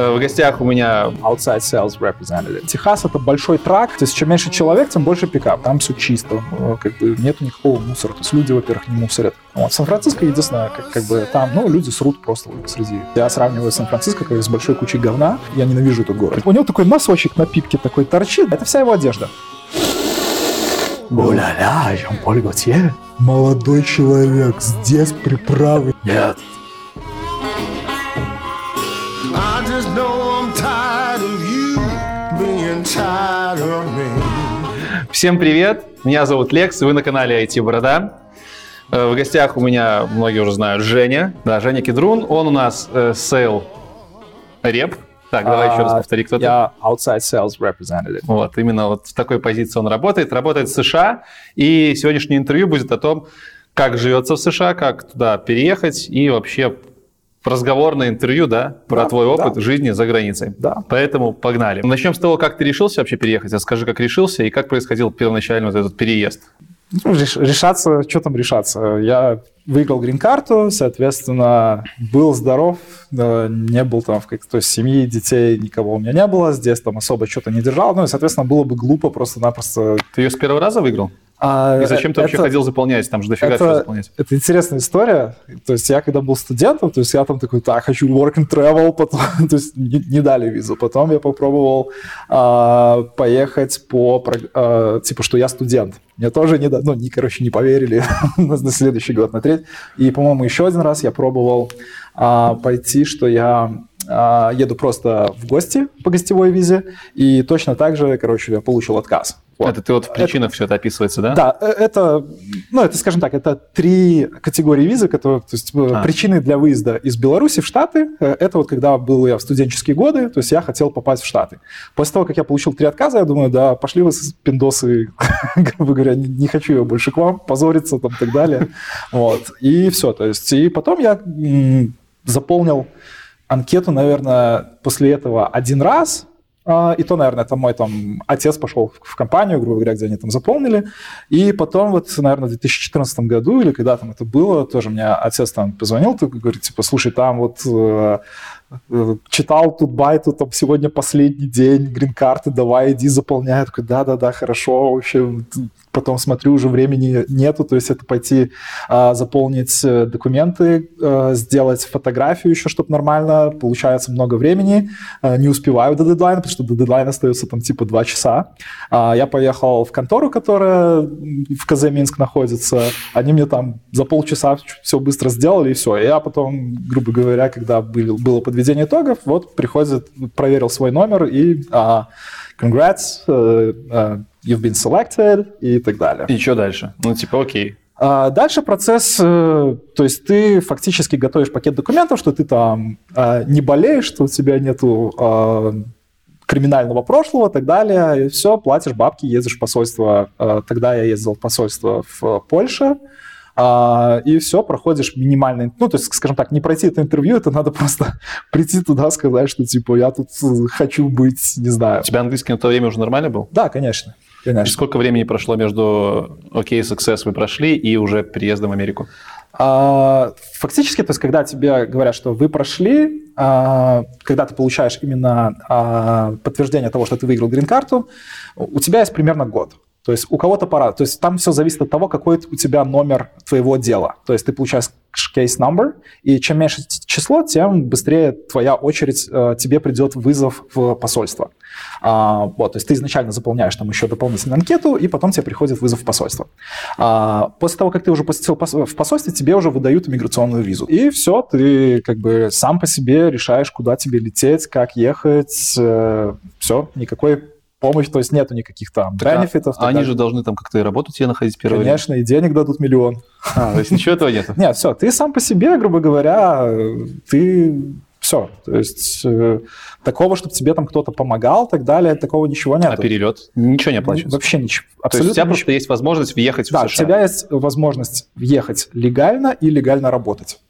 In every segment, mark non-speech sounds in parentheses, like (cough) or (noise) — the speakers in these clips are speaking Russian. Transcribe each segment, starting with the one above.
Э, в гостях у меня outside sales representative. Техас это большой трак, то есть чем меньше человек, тем больше пикап. Там все чисто, э, как бы нету никакого мусора. То есть люди, во-первых, не мусорят. Вот. Сан-Франциско единственное, как, как бы там, ну, люди срут просто среди. Я сравниваю Сан-Франциско как с большой кучей говна. Я ненавижу этот город. У него такой носочек на пипке такой торчит. Это вся его одежда. О-ля-ля, Жан-Поль Готье. Молодой человек, здесь приправы. Нет, just know I'm tired of you being tired of me. Всем привет, меня зовут Лекс, и вы на канале IT Борода. Э, в гостях у меня, многие уже знают, Женя. Да, Женя Кедрун. Он у нас э, sales rep. Так, давай а, еще раз повтори, кто ты. Я outside sales representative. Вот, именно вот в такой позиции он работает. Работает в США. И сегодняшнее интервью будет о том, как живется в США, как туда переехать и вообще разговорное интервью, да, про да, твой опыт да. жизни за границей. Да. Поэтому погнали. Начнем с того, как ты решился вообще переехать. Расскажи, как решился и как происходил первоначально вот этот переезд. Ну, решаться, что там решаться? Я выиграл грин-карту, соответственно, был здоров, не был там в какой-то то семьи, детей, никого у меня не было, здесь там особо что-то не держал, ну и, соответственно, было бы глупо просто-напросто... Ты ее с первого раза выиграл? А, и зачем ты это, вообще ходил заполнять? Там же дофига это, заполнять. Это интересная история. То есть я когда был студентом, то есть я там такой, так, хочу work and travel, (laughs) потом, то есть не, не дали визу. Потом я попробовал а, поехать по, а, типа, что я студент. Мне тоже не, ну, не, короче, не поверили (laughs) на, на следующий год, на третий. И, по-моему, еще один раз я пробовал а, пойти, что я а, еду просто в гости по гостевой визе, и точно так же, короче, я получил отказ. Вот. Это ты вот в причинах это, все это описывается, да? Да, э, это, ну, это, скажем так, это три категории визы, которые, то есть э, а. причины для выезда из Беларуси в Штаты, э, это вот когда был я в студенческие годы, то есть я хотел попасть в Штаты. После того, как я получил три отказа, я думаю, да, пошли вы пиндосы, (laughs) грубо говоря, не, не хочу я больше к вам позориться там и так далее. Вот, и все, то есть, и потом я заполнил анкету, наверное, после этого один раз, и то, наверное, это мой там отец пошел в компанию, грубо говоря, где они там заполнили. И потом вот, наверное, в 2014 году или когда там это было, тоже мне отец там позвонил, говорит, типа, слушай, там вот э, э, читал тут байту, там сегодня последний день, грин-карты, давай, иди заполняй. Я такой, да-да-да, хорошо, вообще потом смотрю, уже времени нету, то есть это пойти а, заполнить э, документы, а, сделать фотографию еще, чтобы нормально, получается много времени, а, не успеваю до дедлайна, потому что до дедлайна остается там типа два часа. А, я поехал в контору, которая в КЗ Минск находится, они мне там за полчаса все быстро сделали и все. И я потом, грубо говоря, когда был, было подведение итогов, вот приходит, проверил свой номер и а, congrats, uh, uh, you've been selected и так далее. И что дальше? Ну, типа, окей. А дальше процесс, э, то есть ты фактически готовишь пакет документов, что ты там не болеешь, что у тебя нету криминального прошлого и так далее, и все, платишь бабки, ездишь в посольство. Тогда я ездил в посольство в Польше, а, и все, проходишь минимальный, ну, то есть, скажем так, не пройти это интервью, это надо просто (laughs) прийти туда, сказать, что, типа, я тут хочу быть, не знаю. У тебя английский на то время уже нормально был? Да, конечно. Конечно. И сколько времени прошло между OK Success вы прошли и уже переездом в Америку? А, фактически, то есть, когда тебе говорят, что вы прошли, а, когда ты получаешь именно а, подтверждение того, что ты выиграл грин-карту, у тебя есть примерно год. То есть у кого-то пора. То есть там все зависит от того, какой у тебя номер твоего дела. То есть ты получаешь case number, и чем меньше число, тем быстрее твоя очередь, э, тебе придет вызов в посольство. А, вот, то есть ты изначально заполняешь там еще дополнительную анкету, и потом тебе приходит вызов в посольство. А, после того, как ты уже посетил в посольстве, тебе уже выдают иммиграционную визу. И все, ты как бы сам по себе решаешь, куда тебе лететь, как ехать, э, все, никакой помощь, то есть нету никаких там бенефитов. А, они же должны там как-то и работу тебе находить первое Конечно, и денег дадут миллион. А, то есть ничего этого (laughs) нет? Нет, все, ты сам по себе, грубо говоря, ты все. То есть э, такого, чтобы тебе там кто-то помогал и так далее, такого ничего нет. А перелет? Ничего не оплачивается? Вообще ничего. Абсолютно То есть у тебя ничего. просто есть возможность въехать да, в США? Да, у тебя есть возможность въехать легально и легально работать.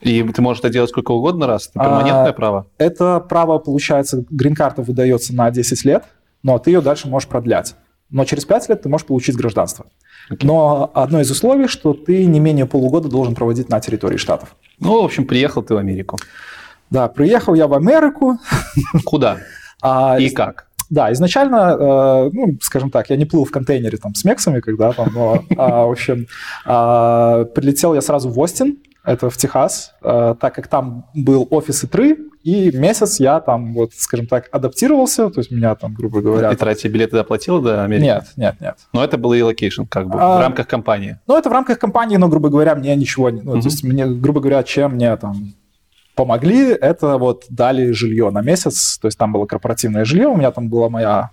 И ты можешь это делать сколько угодно раз? Это перманентное а, право? Это право, получается, грин-карта выдается на 10 лет, но ты ее дальше можешь продлять. Но через 5 лет ты можешь получить гражданство. Okay. Но одно из условий, что ты не менее полугода должен проводить на территории штатов. Ну, в общем, приехал ты в Америку. Да, приехал я в Америку. Куда? (laughs) А, и как? Да, изначально, э, ну, скажем так, я не плыл в контейнере там с мексами, когда там, но, а, в общем, а, прилетел я сразу в Остин, это в Техас, э, так как там был офис ИТРы, и месяц я там, вот, скажем так, адаптировался, то есть меня там, грубо говоря... И тратить билеты доплатил до Америки? Нет, нет, нет. Но это был relocation, как бы, а, в рамках компании? Ну, это в рамках компании, но, грубо говоря, мне ничего... Ну, угу. то есть мне, грубо говоря, чем мне там помогли, это вот дали жилье на месяц, то есть там было корпоративное жилье, у меня там была моя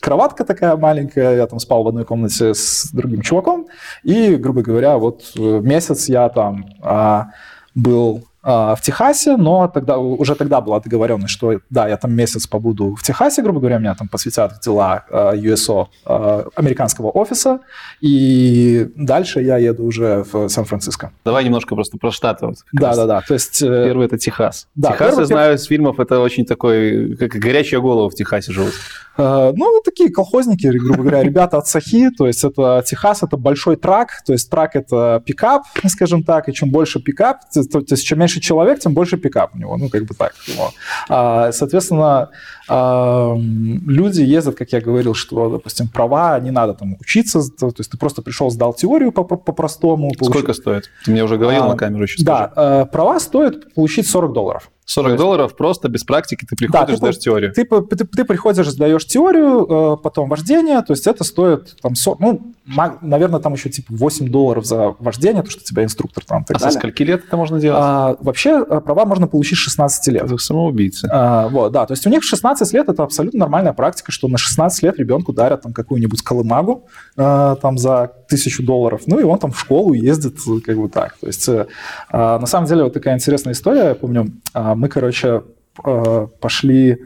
кроватка такая маленькая, я там спал в одной комнате с другим чуваком, и, грубо говоря, вот э, месяц я там а, был в Техасе, но тогда, уже тогда была договоренность, что да, я там месяц побуду в Техасе, грубо говоря, меня там посвятят дела USO, а, а, американского офиса, и дальше я еду уже в Сан-Франциско. Давай немножко просто про штаты. Вот, да, да, да. То есть, э, первый это Техас. Да, Техас, первый, я знаю из фильмов, это очень такой, как горячая голова в Техасе живут. Э, ну, такие колхозники, грубо говоря, ребята от Сахи, то есть это Техас, это большой трак, то есть трак это пикап, скажем так, и чем больше пикап, то, то есть чем меньше человек, тем больше пикап у него, ну, как бы так. А, соответственно, люди ездят, как я говорил, что, допустим, права не надо там учиться, то, есть ты просто пришел, сдал теорию по-простому. По, по Сколько стоит? Ты мне уже говорил а, на камеру еще Да, скажи. Э, права стоят получить 40 долларов. 40 есть... долларов просто без практики ты приходишь, да, сдаешь теорию. Ты, ты, ты, ты приходишь, сдаешь теорию, э, потом вождение, то есть это стоит там, 40, ну, наверное, там еще типа 8 долларов за вождение, то, что у тебя инструктор там. а далее. со скольки лет это можно делать? А, вообще э, права можно получить 16 лет. Это самоубийцы. А, вот, да, то есть у них 16 лет это абсолютно нормальная практика, что на 16 лет ребенку дарят там какую-нибудь колымагу э, там за тысячу долларов, ну и он там в школу ездит как бы так. То есть э, э, на самом деле вот такая интересная история, я помню, э, мы, короче, э, пошли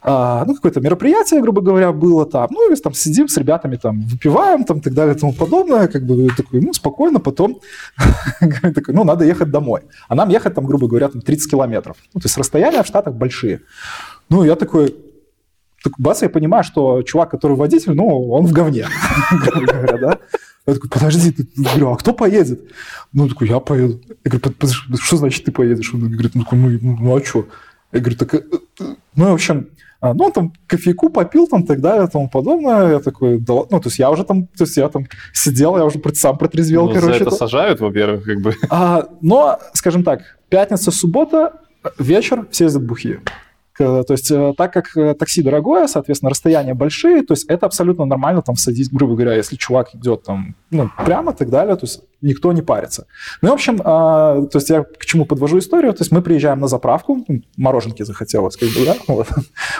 а, ну, какое-то мероприятие, грубо говоря, было там, ну, и там сидим с ребятами, там, выпиваем, там, так далее, и тому подобное, как бы такой, ну, спокойно, потом (laughs) такой, ну, надо ехать домой. А нам ехать, там, грубо говоря, там 30 километров. Ну, то есть расстояния в Штатах большие. Ну, я такой, так бац, я понимаю, что чувак, который водитель, ну, он в говне, (laughs) грубо говоря, да. Я такой, подожди, ты, говорю, а кто поедет? Ну, такой, я поеду. Я говорю, что значит ты поедешь? Он говорит, ну, ну, ну а что? Я говорю, так, э, э, ну, в общем, а, ну, он там кофейку попил, там, так далее, тому подобное. Я такой, да, ну, то есть я уже там, то есть я там сидел, я уже сам протрезвел, ну, короче. За это сажают, во-первых, как бы. А, но, скажем так, пятница, суббота, вечер, все ездят бухие. То есть э, так как э, такси дорогое, соответственно, расстояния большие, то есть это абсолютно нормально там садить, грубо говоря, если чувак идет там ну, прямо и так далее, то есть никто не парится. Ну, в общем, а, то есть я к чему подвожу историю, то есть мы приезжаем на заправку, мороженки захотелось, как бы, да, (laughs) вот.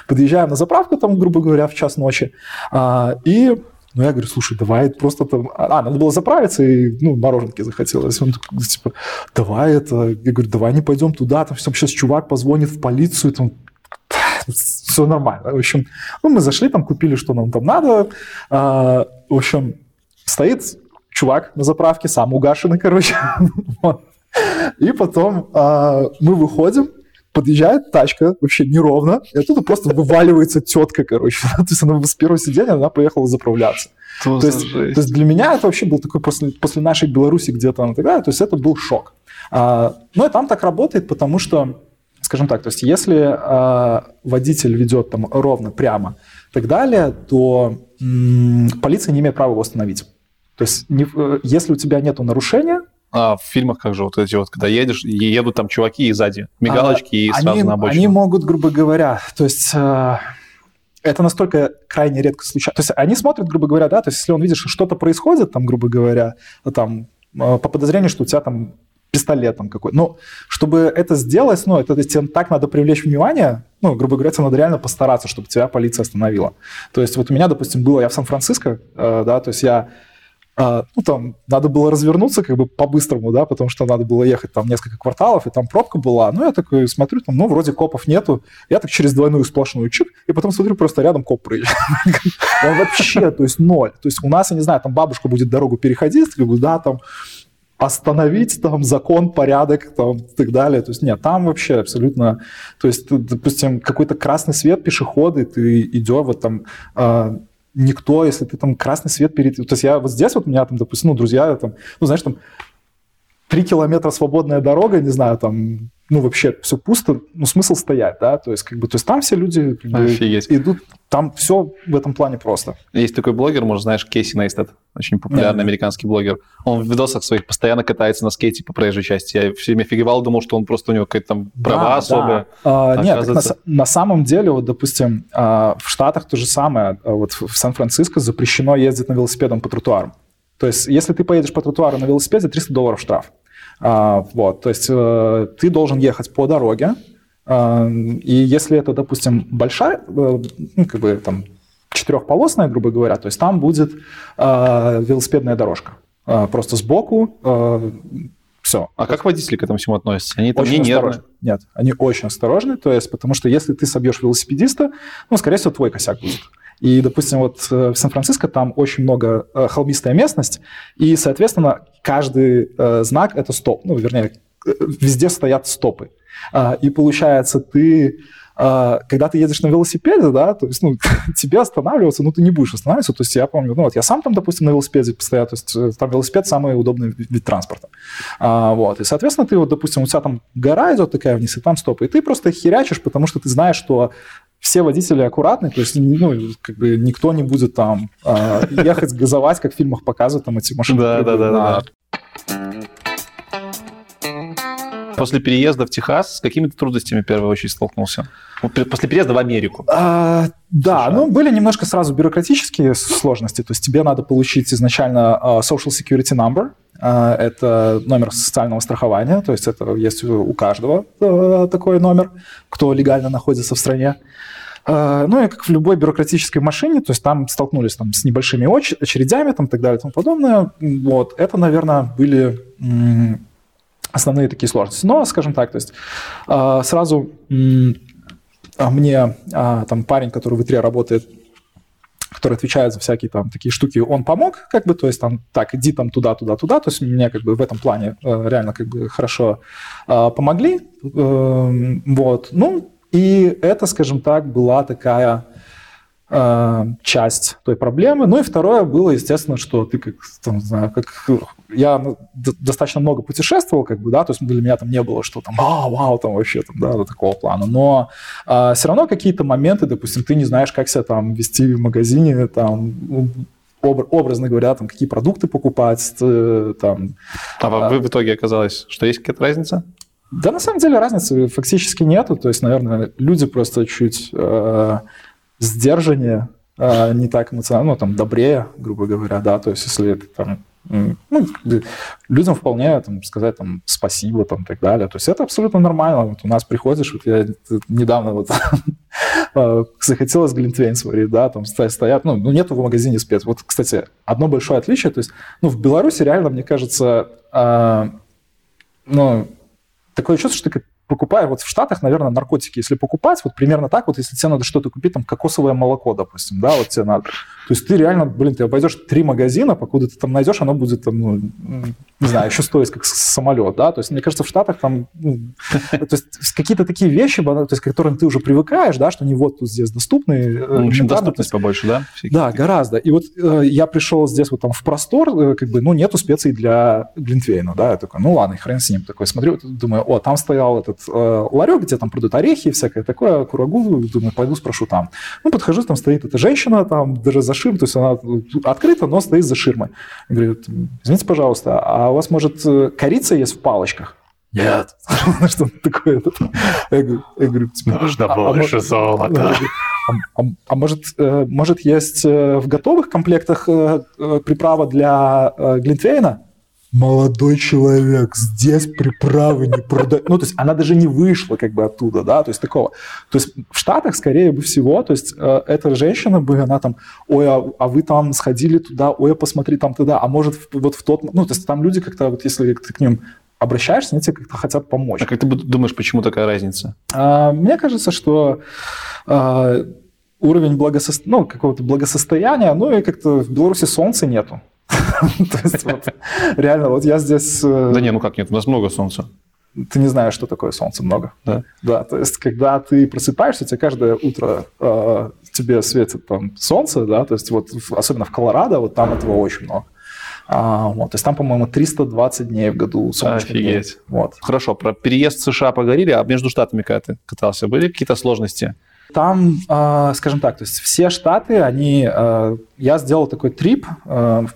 подъезжаем на заправку там, грубо говоря, в час ночи, а, и ну, я говорю, слушай, давай просто там... А, надо было заправиться, и, ну, мороженки захотелось. Он такой, типа, давай это... Я говорю, давай не пойдем туда, там сейчас чувак позвонит в полицию, там, все нормально. В общем, ну, мы зашли, там купили, что нам там надо. А, в общем, стоит чувак на заправке, сам угашенный, короче. (laughs) И потом а, мы выходим, подъезжает тачка, вообще неровно, и оттуда просто вываливается тетка, короче. (laughs) то есть она с первого сидения, она поехала заправляться. То есть, то есть для меня это вообще был такой после, после нашей Беларуси где-то она тогда, то есть это был шок. А, ну и там так работает, потому что скажем так, то есть если э, водитель ведет там ровно, прямо и так далее, то м, полиция не имеет права его остановить. То есть не, э, если у тебя нет нарушения, а в фильмах как же вот эти вот, когда едешь, едут там чуваки и сзади, мигалочки а, и сразу они, на обочину. Они могут, грубо говоря, то есть э, это настолько крайне редко случается. То есть они смотрят, грубо говоря, да, то есть если он видит, что что-то происходит, там, грубо говоря, там, э, по подозрению, что у тебя там пистолетом какой. Но чтобы это сделать, ну, это тебе так надо привлечь внимание, ну, грубо говоря, тебе надо реально постараться, чтобы тебя полиция остановила. То есть вот у меня, допустим, было, я в Сан-Франциско, э, да, то есть я э, ну, там, надо было развернуться как бы по-быстрому, да, потому что надо было ехать там несколько кварталов, и там пробка была. Ну, я такой смотрю, там, ну, вроде копов нету. Я так через двойную сплошную чик, и потом смотрю, просто рядом коп. Он вообще, то есть ноль. То есть у нас, я не знаю, там бабушка будет дорогу переходить, как бы, да, там, остановить там закон, порядок там, и так далее. То есть нет, там вообще абсолютно... То есть, допустим, какой-то красный свет пешеходы, ты идешь вот там... Э, никто, если ты там красный свет перед... То есть я вот здесь вот у меня там, допустим, ну, друзья там, ну, знаешь, там три километра свободная дорога, не знаю, там, ну, вообще все пусто, ну, смысл стоять, да, то есть, как бы, то есть там все люди как бы, идут, там все в этом плане просто. Есть такой блогер, может, знаешь, Кейси Нейстед, очень популярный Нет. американский блогер. Он в видосах своих постоянно катается на скейте по проезжей части. Я все время офигевал, думал, что он просто у него какие-то там права да, особые. Да. А, нет, на, на самом деле, вот, допустим, а, в Штатах то же самое. А вот в Сан-Франциско запрещено ездить на велосипедом по тротуарам. То есть, если ты поедешь по тротуару на велосипеде, 300 долларов штраф. А, вот, то есть э, ты должен ехать по дороге, а, и если это, допустим, большая, э, ну, как бы там четырехполосная, грубо говоря, то есть там будет а, велосипедная дорожка. Просто сбоку все. А как водители к этому всему относятся? Они там очень не нервные? Нет, они очень осторожны, то есть потому что если ты собьешь велосипедиста, ну, скорее всего, твой косяк будет. И, допустим, вот э, в Сан-Франциско там очень много э, холмистая местность, и, соответственно, каждый э, знак – это стоп. Ну, вернее, везде стоят стопы. А, и получается, ты когда ты едешь на велосипеде, да, то есть, ну, (laughs) тебе останавливаться, ну, ты не будешь останавливаться. То есть я помню, ну, вот я сам там, допустим, на велосипеде постоянно, то есть там велосипед самый удобный вид транспорта. А, вот, и, соответственно, ты вот, допустим, у тебя там гора идет такая вниз, и там стопы, и ты просто херячишь, потому что ты знаешь, что все водители аккуратны, то есть ну, как бы никто не будет там э, ехать газовать, как в фильмах показывают, там эти машины. Да, да, да, да. После переезда в Техас с какими-то трудностями в первую очередь столкнулся? После переезда в Америку. А, да, США. ну были немножко сразу бюрократические сложности. То есть тебе надо получить изначально uh, Social Security Number. Uh, это номер социального страхования. То есть это есть у каждого такой номер, кто легально находится в стране. Ну и как в любой бюрократической машине, то есть там столкнулись там, с небольшими очередями там, и так далее и тому подобное. Вот. Это, наверное, были основные такие сложности. Но, скажем так, то есть а, сразу а мне а, там парень, который в ИТРе работает, который отвечает за всякие там такие штуки, он помог, как бы, то есть там, так, иди там туда, туда, туда, то есть мне как бы в этом плане э, реально как бы хорошо помогли, эм, вот, ну, и это, скажем так, была такая э, часть той проблемы. Ну и второе было, естественно, что ты как, там, знаю, как я ну, достаточно много путешествовал, как бы, да, то есть для меня там не было, что там, а, вау, там вообще там, да, до такого плана. Но э, все равно какие-то моменты, допустим, ты не знаешь, как себя там вести в магазине, там, ну, образно говоря, там, какие продукты покупать, э, там. А, а вы в итоге оказалось, что есть какая-то разница? Да, на самом деле разницы фактически нету. То есть, наверное, люди просто чуть э, сдержаннее, э, не так эмоционально, ну, там, добрее, грубо говоря, да. То есть, если это там ну, людям вполне там, сказать там, спасибо там, и так далее. То есть это абсолютно нормально. Вот у нас приходишь, вот я недавно вот э, (laughs) захотелось глинтвейн сварить, да, там стоят, ну, ну, нету в магазине спец. Вот, кстати, одно большое отличие, то есть, ну, в Беларуси реально, мне кажется, э, ну, такое чувство, что ты покупая, вот в Штатах, наверное, наркотики, если покупать, вот примерно так, вот если тебе надо что-то купить, там, кокосовое молоко, допустим, да, вот тебе надо. То есть ты реально, блин, ты обойдешь три магазина, покуда ты там найдешь, оно будет там, ну, не знаю, еще стоить как самолет, да, то есть мне кажется, в Штатах там, ну, (laughs) то есть какие-то такие вещи, то есть, к которым ты уже привыкаешь, да, что они вот тут здесь доступны. Э, ну, в общем, доступность побольше, да? Да, гораздо. И вот э, я пришел здесь вот там в простор, э, как бы, ну, нету специй для Глинтвейна, да, я такой, ну, ладно, хрен с ним, такой, смотрю, думаю, о, там стоял этот э, ларек, где там продают орехи и всякое такое, курагу, думаю, пойду спрошу там. Ну, подхожу, там стоит эта женщина, там даже за ширмой, то есть она открыта, но стоит за ширмой. Говорит, извините, пожалуйста, а у вас, может, корица есть в палочках? Нет. (laughs) Что такое? Я говорю, нужно а, а больше золота. А, а может, э, может есть э, в готовых комплектах э, приправа для Глинтвейна? Молодой человек, здесь приправы не продают. Ну, то есть она даже не вышла как бы оттуда, да, то есть такого. То есть в Штатах, скорее бы всего, то есть э, эта женщина бы, она там, ой, а, а вы там сходили туда, ой, посмотри там туда, а может вот в тот, ну, то есть там люди как-то, вот если ты к ним обращаешься, они тебе как-то хотят помочь. А как ты думаешь, почему такая разница? А, мне кажется, что а, уровень благосо... ну, какого-то благосостояния, ну и как-то в Беларуси солнца нету. (laughs) То есть вот реально, вот я здесь... Э, да не, ну как нет, у нас много солнца. Ты не знаешь, что такое солнце много. Да? Да, то есть когда ты просыпаешься, тебе каждое утро э, тебе светит там солнце, да, то есть вот особенно в Колорадо, вот там этого очень много. А, вот, то есть там, по-моему, 320 дней в году солнечных Офигеть. Дней. Вот. Хорошо, про переезд в США поговорили, а между штатами, когда ты катался, были какие-то сложности? Там, э, скажем так, то есть все штаты, они... Э, я сделал такой трип э,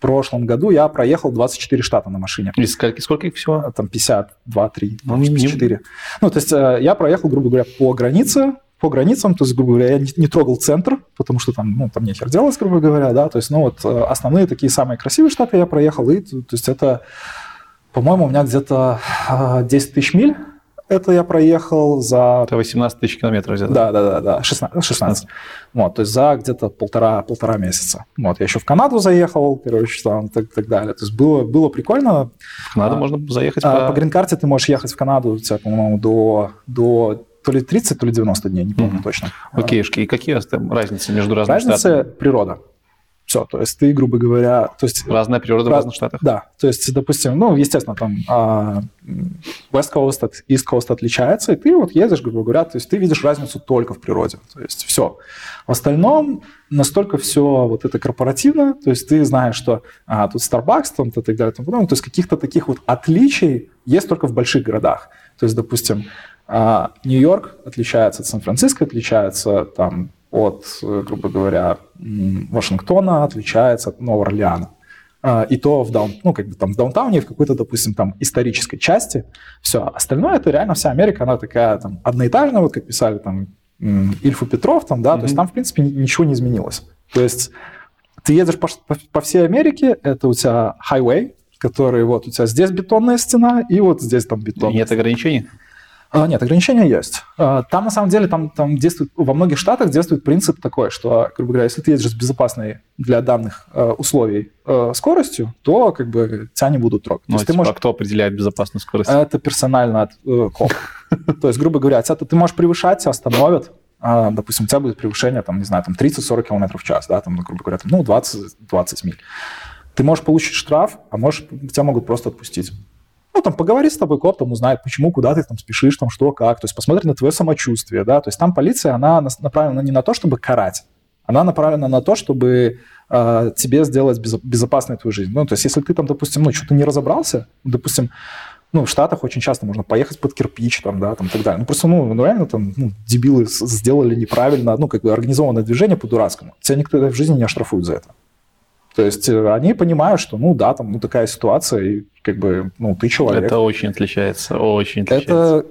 прошлом году, я проехал 24 штата на машине. И сколько, сколько их всего? Там 52, 3, ну, 54. Ну, то есть я проехал, грубо говоря, по границе, по границам, то есть, грубо говоря, я не, не трогал центр, потому что там, ну, там нехер делать, грубо говоря, да, то есть, ну, вот э, основные такие самые красивые штаты я проехал, и, то, то есть, это, по-моему, у меня где-то 10 э, тысяч миль, это я проехал за... Это 18 тысяч километров где-то. Да, да, да, да, 16. 16. Вот, то есть за где-то полтора, полтора месяца. Вот, я еще в Канаду заехал, короче, там, так, так далее. То есть было, было прикольно. В Канаду а, можно заехать а, по... По грин-карте ты можешь ехать в Канаду, у тебя, по-моему, до, до то ли 30, то ли 90 дней, не помню mm-hmm. точно. Окейшки. И какие там разницы между разными Разница штатами? Разница природа. Все, то есть ты, грубо говоря... То есть, Разная природа раз, в разных штатах? Да, то есть, допустим, ну, естественно, там а, West Coast от East Coast отличается, и ты вот едешь, грубо говоря, то есть ты видишь разницу только в природе, то есть все. В остальном настолько все вот это корпоративно, то есть ты знаешь, что а, тут Starbucks, там, то, так далее, там, то есть каких-то таких вот отличий есть только в больших городах. То есть, допустим, а Нью-Йорк отличается от Сан-Франциско, отличается там, от, грубо говоря, Вашингтона, отличается от Нового Орлеана. А, и то в, даун, ну, как бы там в даунтауне, в какой-то, допустим, там исторической части. Все. Остальное это реально вся Америка, она такая там одноэтажная, вот как писали там Ильфу Петров, там, да, mm-hmm. то есть там, в принципе, ничего не изменилось. То есть ты едешь по, по, по всей Америке, это у тебя highway, который вот у тебя здесь бетонная стена, и вот здесь там бетонная. Нет ограничений? А, нет, ограничения есть. А, там, на самом деле, там, там действует, во многих штатах действует принцип такой, что, грубо говоря, если ты едешь с безопасной для данных э, условий э, скоростью, то как бы тебя не будут трогать. Ну, типа, можешь... а кто определяет безопасную скорость? Это персонально от э, коп. То есть, грубо говоря, ты можешь превышать, тебя остановят, а, допустим, у тебя будет превышение, там, не знаю, там 30-40 км в час, да, там, грубо говоря, там, ну, 20, 20 миль. Ты можешь получить штраф, а можешь, тебя могут просто отпустить ну, там, поговори с тобой, коп там узнает, почему, куда ты там спешишь, там, что, как, то есть посмотри на твое самочувствие, да, то есть там полиция, она направлена не на то, чтобы карать, она направлена на то, чтобы э, тебе сделать безо- безопасной твою жизнь. Ну, то есть если ты там, допустим, ну, что-то не разобрался, допустим, ну, в Штатах очень часто можно поехать под кирпич, там, да, там, и так далее. Ну, просто, ну, ну реально там ну, дебилы сделали неправильно, ну, как бы организованное движение по-дурацкому. Тебя никто в жизни не оштрафует за это. То есть э, они понимают, что, ну да, там ну, такая ситуация, и как бы, ну, ты человек. Это очень отличается, очень отличается. Это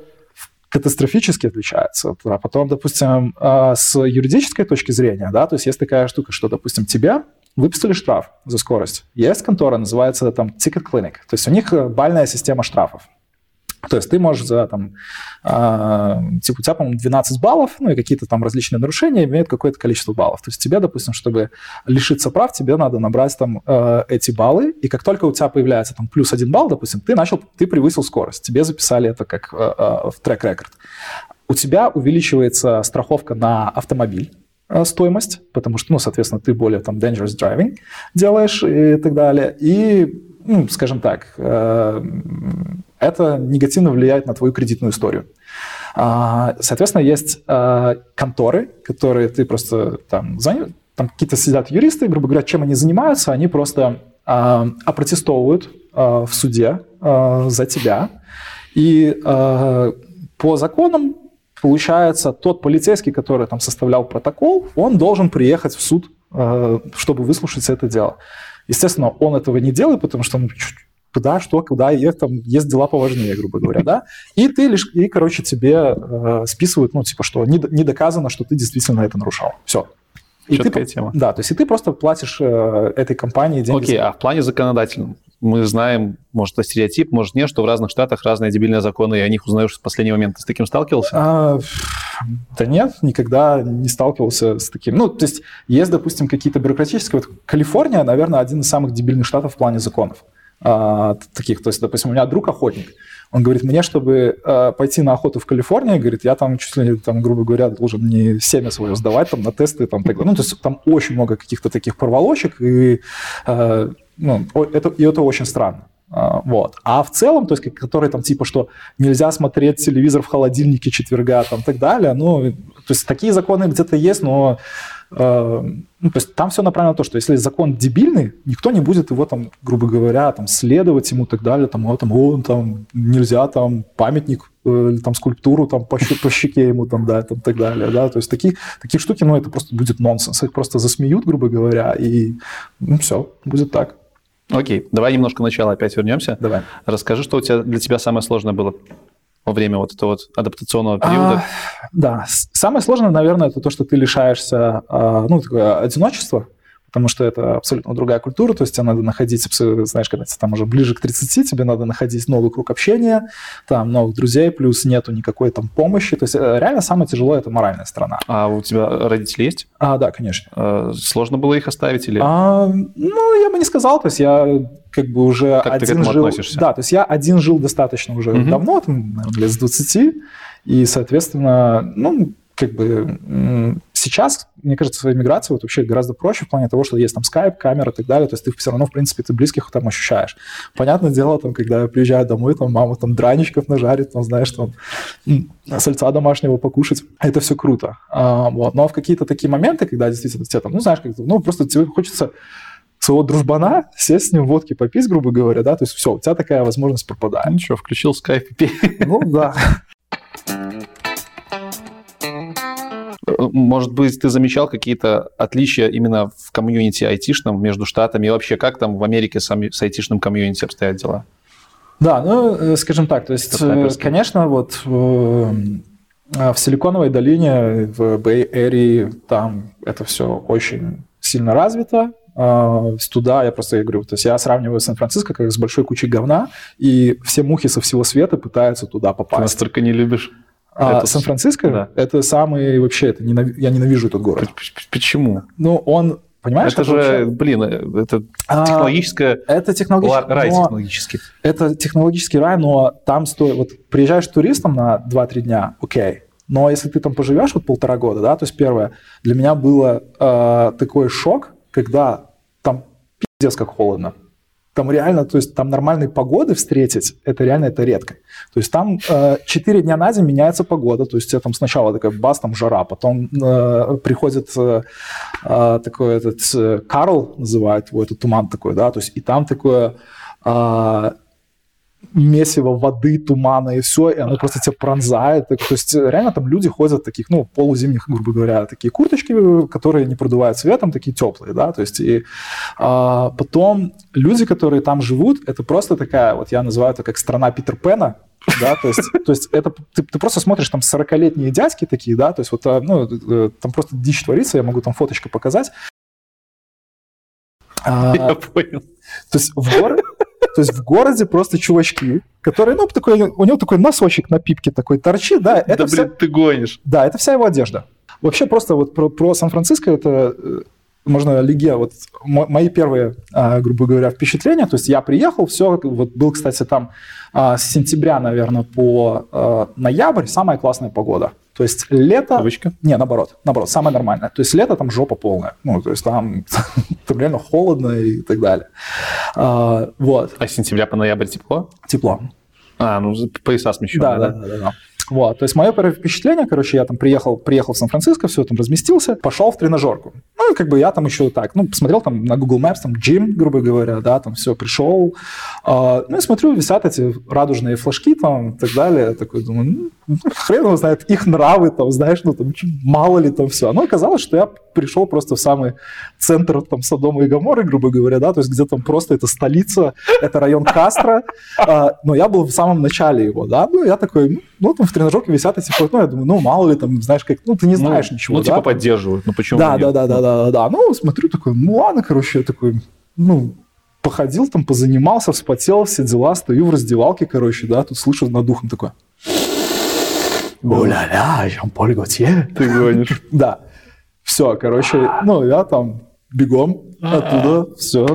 катастрофически отличается. А потом, допустим, а, с юридической точки зрения, да, то есть есть такая штука, что, допустим, тебя выписали штраф за скорость. Есть контора, называется там Ticket Clinic. То есть у них э, бальная система штрафов. То есть ты можешь за, там, э, типа, у тебя, по-моему, 12 баллов, ну и какие-то там различные нарушения имеют какое-то количество баллов. То есть тебе, допустим, чтобы лишиться прав, тебе надо набрать там э, эти баллы, и как только у тебя появляется там плюс один балл, допустим, ты начал, ты превысил скорость, тебе записали это как э, э, в трек-рекорд. У тебя увеличивается страховка на автомобиль, э, стоимость, потому что, ну, соответственно, ты более там dangerous driving делаешь и так далее. И, ну, скажем так, э, это негативно влияет на твою кредитную историю. А, соответственно, есть а, конторы, которые ты просто там звонишь, там какие-то сидят юристы, грубо говоря, чем они занимаются, они просто а, опротестовывают в суде за тебя. И по законам получается, тот полицейский, который там составлял протокол, он должен приехать в суд, чтобы выслушать это дело. Естественно, он этого не делает, потому что он куда, что, куда, и там есть дела поважнее, грубо говоря, да, и ты лишь, и, короче, тебе э, списывают, ну, типа, что не, не доказано, что ты действительно это нарушал. Все. И Четкая ты, тема. Да, то есть и ты просто платишь э, этой компании деньги. Окей, а в плане законодательном? Мы знаем, может, это стереотип, может, нет, что в разных штатах разные дебильные законы, и о них узнаешь в последний момент. Ты с таким сталкивался? А, да нет, никогда не сталкивался с таким. Ну, то есть есть, допустим, какие-то бюрократические... Вот Калифорния, наверное, один из самых дебильных штатов в плане законов а, таких. То есть, допустим, у меня друг охотник. Он говорит, мне, чтобы э, пойти на охоту в Калифорнии, говорит, я там чуть ли, там, грубо говоря, должен не семя свое сдавать там на тесты. Там, так, ну, то есть там очень много каких-то таких проволочек, и, э, ну, это, и это очень странно. Вот. А в целом, то есть, которые там типа, что нельзя смотреть телевизор в холодильнике четверга, там, так далее, ну, то есть такие законы где-то есть, но ну, то есть там все направлено на то, что если закон дебильный, никто не будет его там, грубо говоря, там следовать ему и так далее, там, о, там, о, там нельзя там памятник э, там скульптуру там по, по щеке ему там да там так далее, да, то есть такие такие штуки, ну это просто будет нонсенс, их просто засмеют, грубо говоря, и ну, все будет так. Окей, давай немножко начала опять вернемся. Давай. Расскажи, что у тебя для тебя самое сложное было во время вот этого вот адаптационного периода? А, да, самое сложное, наверное, это то, что ты лишаешься, а, ну, такое одиночества, потому что это абсолютно другая культура, то есть тебе надо находить, знаешь, когда ты там уже ближе к 30, тебе надо находить новый круг общения, там новых друзей, плюс нету никакой там помощи, то есть э, реально самое тяжелое – это моральная сторона. А у тебя родители есть? А, да, конечно. А, сложно было их оставить или? А, ну, я бы не сказал, то есть я как бы уже как один ты к этому жил... Относишься? Да, то есть я один жил достаточно уже угу. давно, там, наверное, лет с 20, и, соответственно, ну, как бы сейчас, мне кажется, иммиграция вот вообще гораздо проще в плане того, что есть там скайп, камера и так далее, то есть ты все равно, в принципе, ты близких там ощущаешь. Понятное дело, там, когда я приезжаю домой, там мама там драничков нажарит, там, знаешь, там сальца домашнего покушать, это все круто. А, вот. Но в какие-то такие моменты, когда действительно тебе там, ну, знаешь, как ну, просто тебе хочется своего дружбана, сесть с ним водки попить, грубо говоря, да, то есть все, у тебя такая возможность пропадает. Что, включил скайп и пей. Ну да. Может быть, ты замечал какие-то отличия именно в комьюнити айтишном между штатами и вообще как там в Америке с, с айтишным комьюнити обстоят дела? Да, ну, э, скажем так, то есть, э, конечно, вот э, в Силиконовой долине, в Bay Area, там это все очень сильно развито, туда, я просто я говорю, то есть я сравниваю Сан-Франциско как с большой кучей говна, и все мухи со всего света пытаются туда попасть. Ты настолько не любишь? А, Сан-Франциско? Да. Это самый вообще, это ненав... я ненавижу этот город. Почему? Ну, он Понимаешь, это же, вообще? блин, это технологическое... А, это технологический рай технологический. Это технологический рай, но там стоит... Вот приезжаешь туристом на 2-3 дня, окей. Но если ты там поживешь вот полтора года, да, то есть первое, для меня было э, такой шок, когда пиздец как холодно там реально, то есть там нормальной погоды встретить, это реально это редко. То есть там э, 4 дня на день меняется погода, то есть там сначала такая бас, там жара, потом э, приходит э, э, такой этот э, Карл называют его, этот туман такой, да, то есть и там такое э, месиво воды, тумана и все, и оно просто тебя пронзает. То есть реально там люди ходят в таких, ну, полузимних, грубо говоря, такие курточки, которые не продувают светом, такие теплые, да, то есть и а, потом люди, которые там живут, это просто такая, вот я называю это как страна Питер Пена, да, то есть, то есть это ты, ты просто смотришь там 40-летние дядьки такие, да, то есть вот, а, ну, э, там просто дичь творится, я могу там фоточку показать. А, я понял. То есть в, гор... То есть в городе просто чувачки, которые, ну, такой, у него такой носочек на пипке такой торчит, да. Это да, вся... блин, ты гонишь. Да, это вся его одежда. Вообще просто вот про, про Сан-Франциско это э, можно легия, вот мои первые, а, грубо говоря, впечатления, то есть я приехал, все, вот был, кстати, там а, с сентября, наверное, по а, ноябрь самая классная погода. То есть лето... Кавычка? Не, наоборот, наоборот, самое нормальное. То есть лето там жопа полная. Ну, то есть там, (laughs) там реально холодно и так далее. А, вот. А с сентября по ноябрь тепло? Тепло. А, ну пояса смещенные, да? Да, да, да. да. Вот, то есть мое первое впечатление, короче, я там приехал, приехал в Сан-Франциско, все там разместился, пошел в тренажерку. Ну, как бы я там еще так, ну, посмотрел там на Google Maps, там, джим, грубо говоря, да, там все, пришел. Э, ну, и смотрю, висят эти радужные флажки там и так далее. Такой думаю, ну, хрен его знает, их нравы там, знаешь, ну, там, мало ли там все. Но оказалось, что я пришел просто в самый центр там Содома и Гаморы, грубо говоря, да, то есть где там просто это столица, это район Кастро, э, но я был в самом начале его, да, ну, я такой, ну, там в тренажерке висят эти флажки, ну, я думаю, ну, мало ли там, знаешь, как, ну, ты не знаешь ну, ничего, Ну, типа да? поддерживают, ну, почему Да, да, да, да, да, да, да, ну, смотрю, такой, ну, ладно, короче, я такой, ну, походил там, позанимался, вспотел, все дела, стою в раздевалке, короче, да, тут слышу над духом такое. О-ля-ля, Жан-Поль Готье. Ты гонишь. (laughs) Да. Все, короче, ну, я там бегом оттуда, все.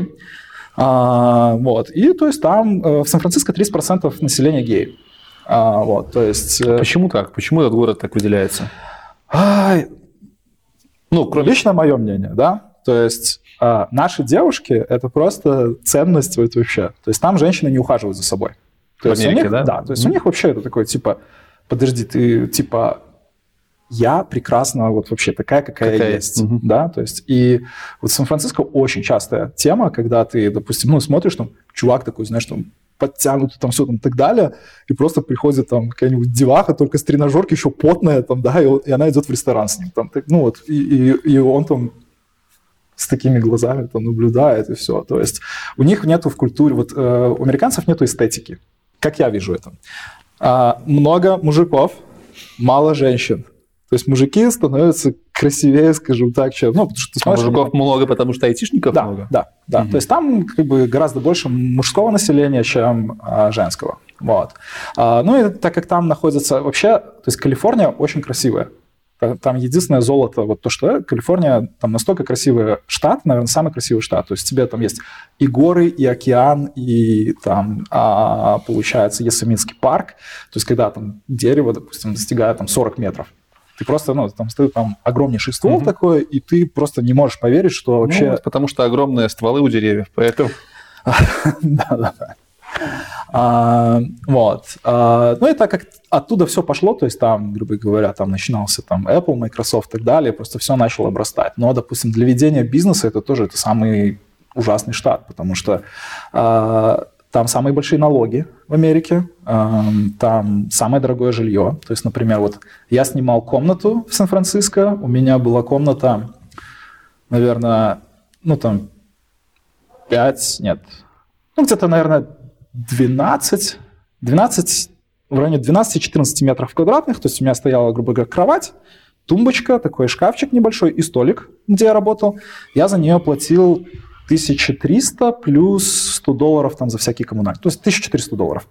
А, вот. И, то есть, там э, в Сан-Франциско 30% населения геев. А, вот, то есть... Э, Почему так? Почему этот город так выделяется? Ну, кроме... Лично мое мнение, да. то есть э, наши девушки — это просто ценность вот вообще. То есть там женщины не ухаживают за собой. То В есть у них, да? Да, то есть у них вообще это такое, типа, подожди, ты, типа, я прекрасна вот вообще такая, какая, Какая я есть. Мгм. да, то есть и вот Сан-Франциско очень частая тема, когда ты, допустим, ну, смотришь, там, чувак такой, знаешь, там, подтянутый, там, все там так далее, и просто приходит там какая-нибудь деваха, только с тренажерки, еще потная, там, да, и, и она идет в ресторан с ним, там, так, ну, вот, и, и, и он там с такими глазами там наблюдает, и все, то есть у них нету в культуре, вот э, у американцев нету эстетики, как я вижу это. А, много мужиков, мало женщин. То есть мужики становятся красивее, скажем так, чем... Ну, потому что ты А смотришь... мужиков много, потому что айтишников Да, много? да, да. Мгм. То есть там как бы гораздо больше мужского населения, чем а, женского. Вот. А, ну и так как там находится вообще... То есть Калифорния очень красивая. Та- Там единственное золото, вот то, что Калифорния, там настолько красивый штат, наверное, самый красивый штат. То есть тебе там есть и горы, и океан, и там, а, получается, Ясеминский парк. То есть когда там дерево, допустим, достигает там 40 метров. Ты просто, ну, там стоит там огромнейший ствол Мгм. такой, и ты просто не можешь поверить, что вообще... Ну, вот потому что огромные стволы у деревьев, поэтому... (laughs) Да-да-да. А, Вот. А, Ну и так как оттуда все пошло, то есть там, грубо говоря, там начинался там Apple, Microsoft и так далее, просто все начало обрастать. Но, допустим, для ведения бизнеса это тоже это самый ужасный штат, потому что а, там самые большие налоги в Америке, ам, там самое дорогое жилье. То есть, например, вот я снимал комнату в Сан-Франциско, у меня была комната, наверное, ну там 5, нет, ну где-то, наверное, 12, 12, в районе 12-14 метров квадратных, то есть у меня стояла, грубо говоря, кровать, тумбочка, такой шкафчик небольшой и столик, где я работал. Я за нее платил 1300 плюс 100 долларов там за всякие коммунальные, то есть 1400 долларов.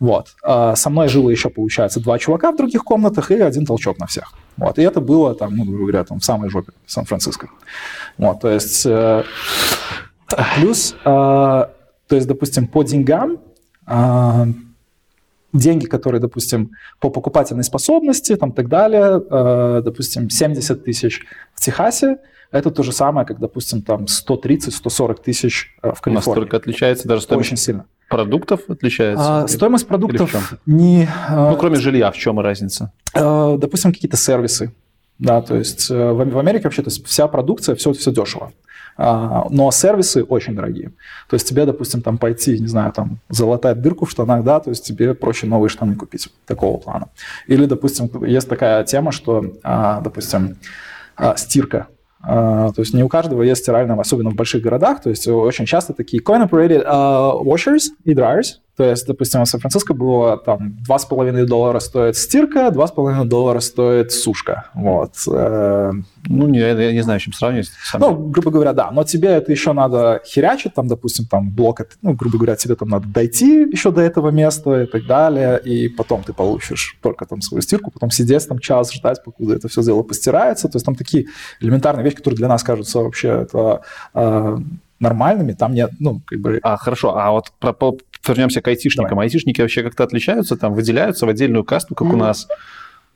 Вот. А со мной жило еще, получается, два чувака в других комнатах и один толчок на всех. Вот. И это было там, ну, грубо говоря, там в самой жопе Сан-Франциско. Вот, то есть... э, Плюс, э, то есть, допустим, по деньгам, э, деньги, которые, допустим, по покупательной способности, там, так далее, э, допустим, 70 тысяч в Техасе, это то же самое, как, допустим, там 130-140 тысяч э, в Калифорнии. только отличается даже стоимость Очень сильно. продуктов отличается. А, стоимость продуктов не... э, Ну, кроме жилья, в чем разница? Э, допустим, какие-то сервисы. Да, то есть э, в в Америке вообще то есть вся продукция, все, все дешево. А, Но сервисы очень дорогие. То есть тебе, допустим, там пойти, не знаю, там залатать дырку в штанах, да, то есть тебе проще новые штаны купить такого плана. Или, допустим, есть такая тема, что, а, допустим, а, стирка. То есть не у каждого есть стиральная, особенно в больших городах. То есть очень часто такие coin-operated washers и dryers. То есть, допустим, в Сан-Франциско было там 2,5 доллара стоит стирка, 2,5 доллара стоит сушка. Вот. Э, Ну, не, я не знаю, с чем сравнивать. Сам- Ну, грубо говоря, да. Но тебе это еще надо херячить, там, допустим, там блок, ну, грубо говоря, тебе там надо дойти еще до этого места и так далее, и потом ты получишь только там свою стирку, потом сидеть там час, ждать, покуда это все дело постирается. То есть там такие элементарные вещи, которые для нас кажутся вообще это, э, нормальными, там нет, ну, как бы... А, хорошо, а вот про, по- вернемся к айтишникам. Айтишники вообще как-то отличаются, там выделяются в отдельную касту, как у М, нас?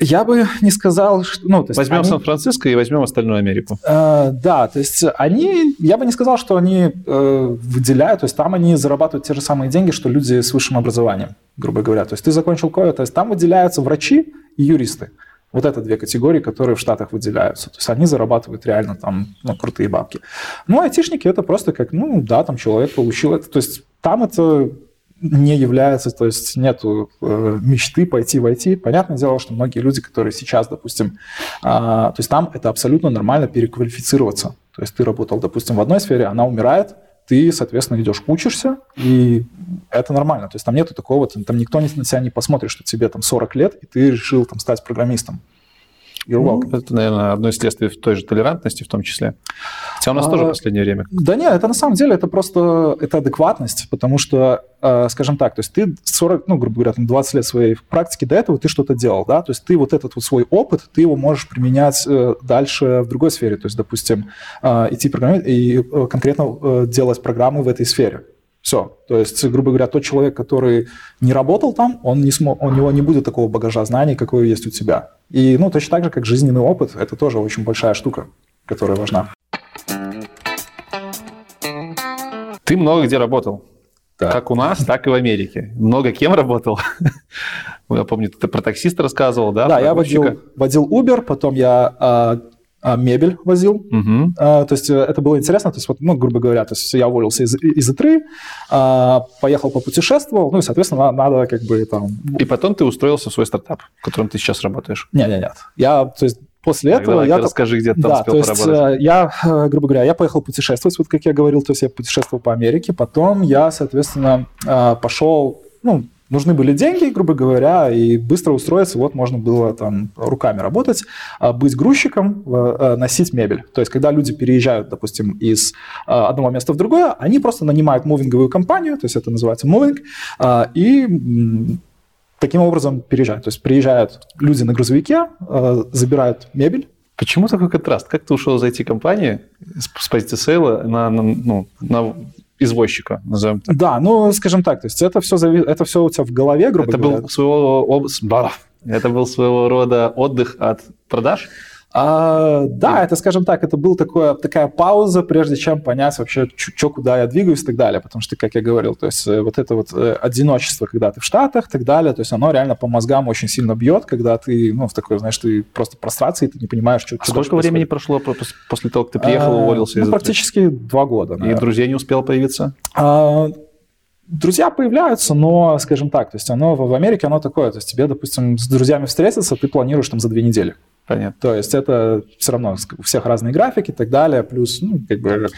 Я бы не сказал, что... Ну, то Возьмем они- Сан-Франциско и возьмем остальную Америку. Э, да, то есть они, я бы не сказал, что они э, выделяют, то есть там они зарабатывают те же самые деньги, что люди с высшим образованием, грубо говоря. То есть ты закончил КОЭ, то есть там выделяются врачи и юристы. Вот это две категории, которые в Штатах выделяются. То есть они зарабатывают реально там ну, крутые бабки. Ну, айтишники это просто как, ну да, там человек получил это. То есть там это не является, то есть нету э, мечты пойти в IT. Понятное дело, что многие люди, которые сейчас, допустим, а, то есть там это абсолютно нормально переквалифицироваться. То есть ты работал, допустим, в одной сфере, она умирает, ты, соответственно, идешь, учишься, и это нормально. То есть там нету такого, там, там никто на тебя не посмотрит, что тебе там 40 лет, и ты решил там стать программистом. You're welcome. Ну, это, наверное, одно из следствий той же толерантности в том числе. Хотя у нас А, тоже в последнее время. Да нет, это на самом деле это просто это адекватность, потому что, э, скажем так, то есть ты 40, ну, грубо говоря, там 20 лет своей практики до этого ты что-то делал, да, то есть ты вот этот вот свой опыт, ты его можешь применять э, дальше в другой сфере, то есть, допустим, э, идти программировать и э, конкретно э, делать программы в этой сфере. Все. То есть, грубо говоря, тот человек, который не работал там, он не смог, у него не будет такого багажа знаний, какой есть у тебя. И, ну, точно так же, как жизненный опыт, это тоже очень большая штука, которая важна. Ты много где работал. Да. Как у нас, так и в Америке. Много кем работал. (laughs) Я помню, ты про таксиста рассказывал, да? Да, я водил, водил Uber, потом я а, мебель возил. Угу. А, то есть э, это было интересно. То есть, вот, ну, грубо говоря, то есть я уволился из, из ИТРы, а, поехал попутешествовал, ну и, соответственно, надо как бы там... И потом ты устроился в свой стартап, в котором ты сейчас работаешь? Нет, нет, нет. Я, то есть после Тогда этого... я расскажи, где ты там да, успел то есть поработать. Э, я, э, грубо говоря, я поехал путешествовать, вот как я говорил, то есть я путешествовал по Америке, потом я, соответственно, пошел, ну, нужны были деньги, грубо говоря, и быстро устроиться, вот можно было там руками работать, а быть грузчиком, э, носить мебель. То есть, когда люди переезжают, допустим, из одного места в другое, они просто нанимают мувинговую компанию, то есть это называется мувинг, и таким образом переезжают. То есть приезжают люди на грузовике, забирают мебель, Почему такой контраст? Как ты ушел из IT-компании с позиции сейла на, на, ну, на извозчика, назовем так. Да, ну, скажем так, то есть это все, зави... это все у тебя в голове, грубо это говоря. Был своего... Это был своего рода отдых от продаж? А, да, это, скажем так, это была такая пауза, прежде чем понять вообще, что, куда я двигаюсь и так далее. Потому что, как я говорил, то есть э, вот это вот э, одиночество, когда ты в Штатах и так далее, то есть оно реально по мозгам очень сильно бьет, когда ты, ну, в такой, знаешь, ты просто прострации, ты не понимаешь, что... А сколько времени прошло после того, как ты приехал, а, уволился? Ну, практически два года. Наверное. И друзья не успел появиться? А, друзья появляются, но, скажем так, то есть оно в Америке, оно такое, то есть тебе, допустим, с друзьями встретиться, ты планируешь там за две недели. Понятно. То есть это все равно у всех разные графики и так далее. Плюс, ну, как бы,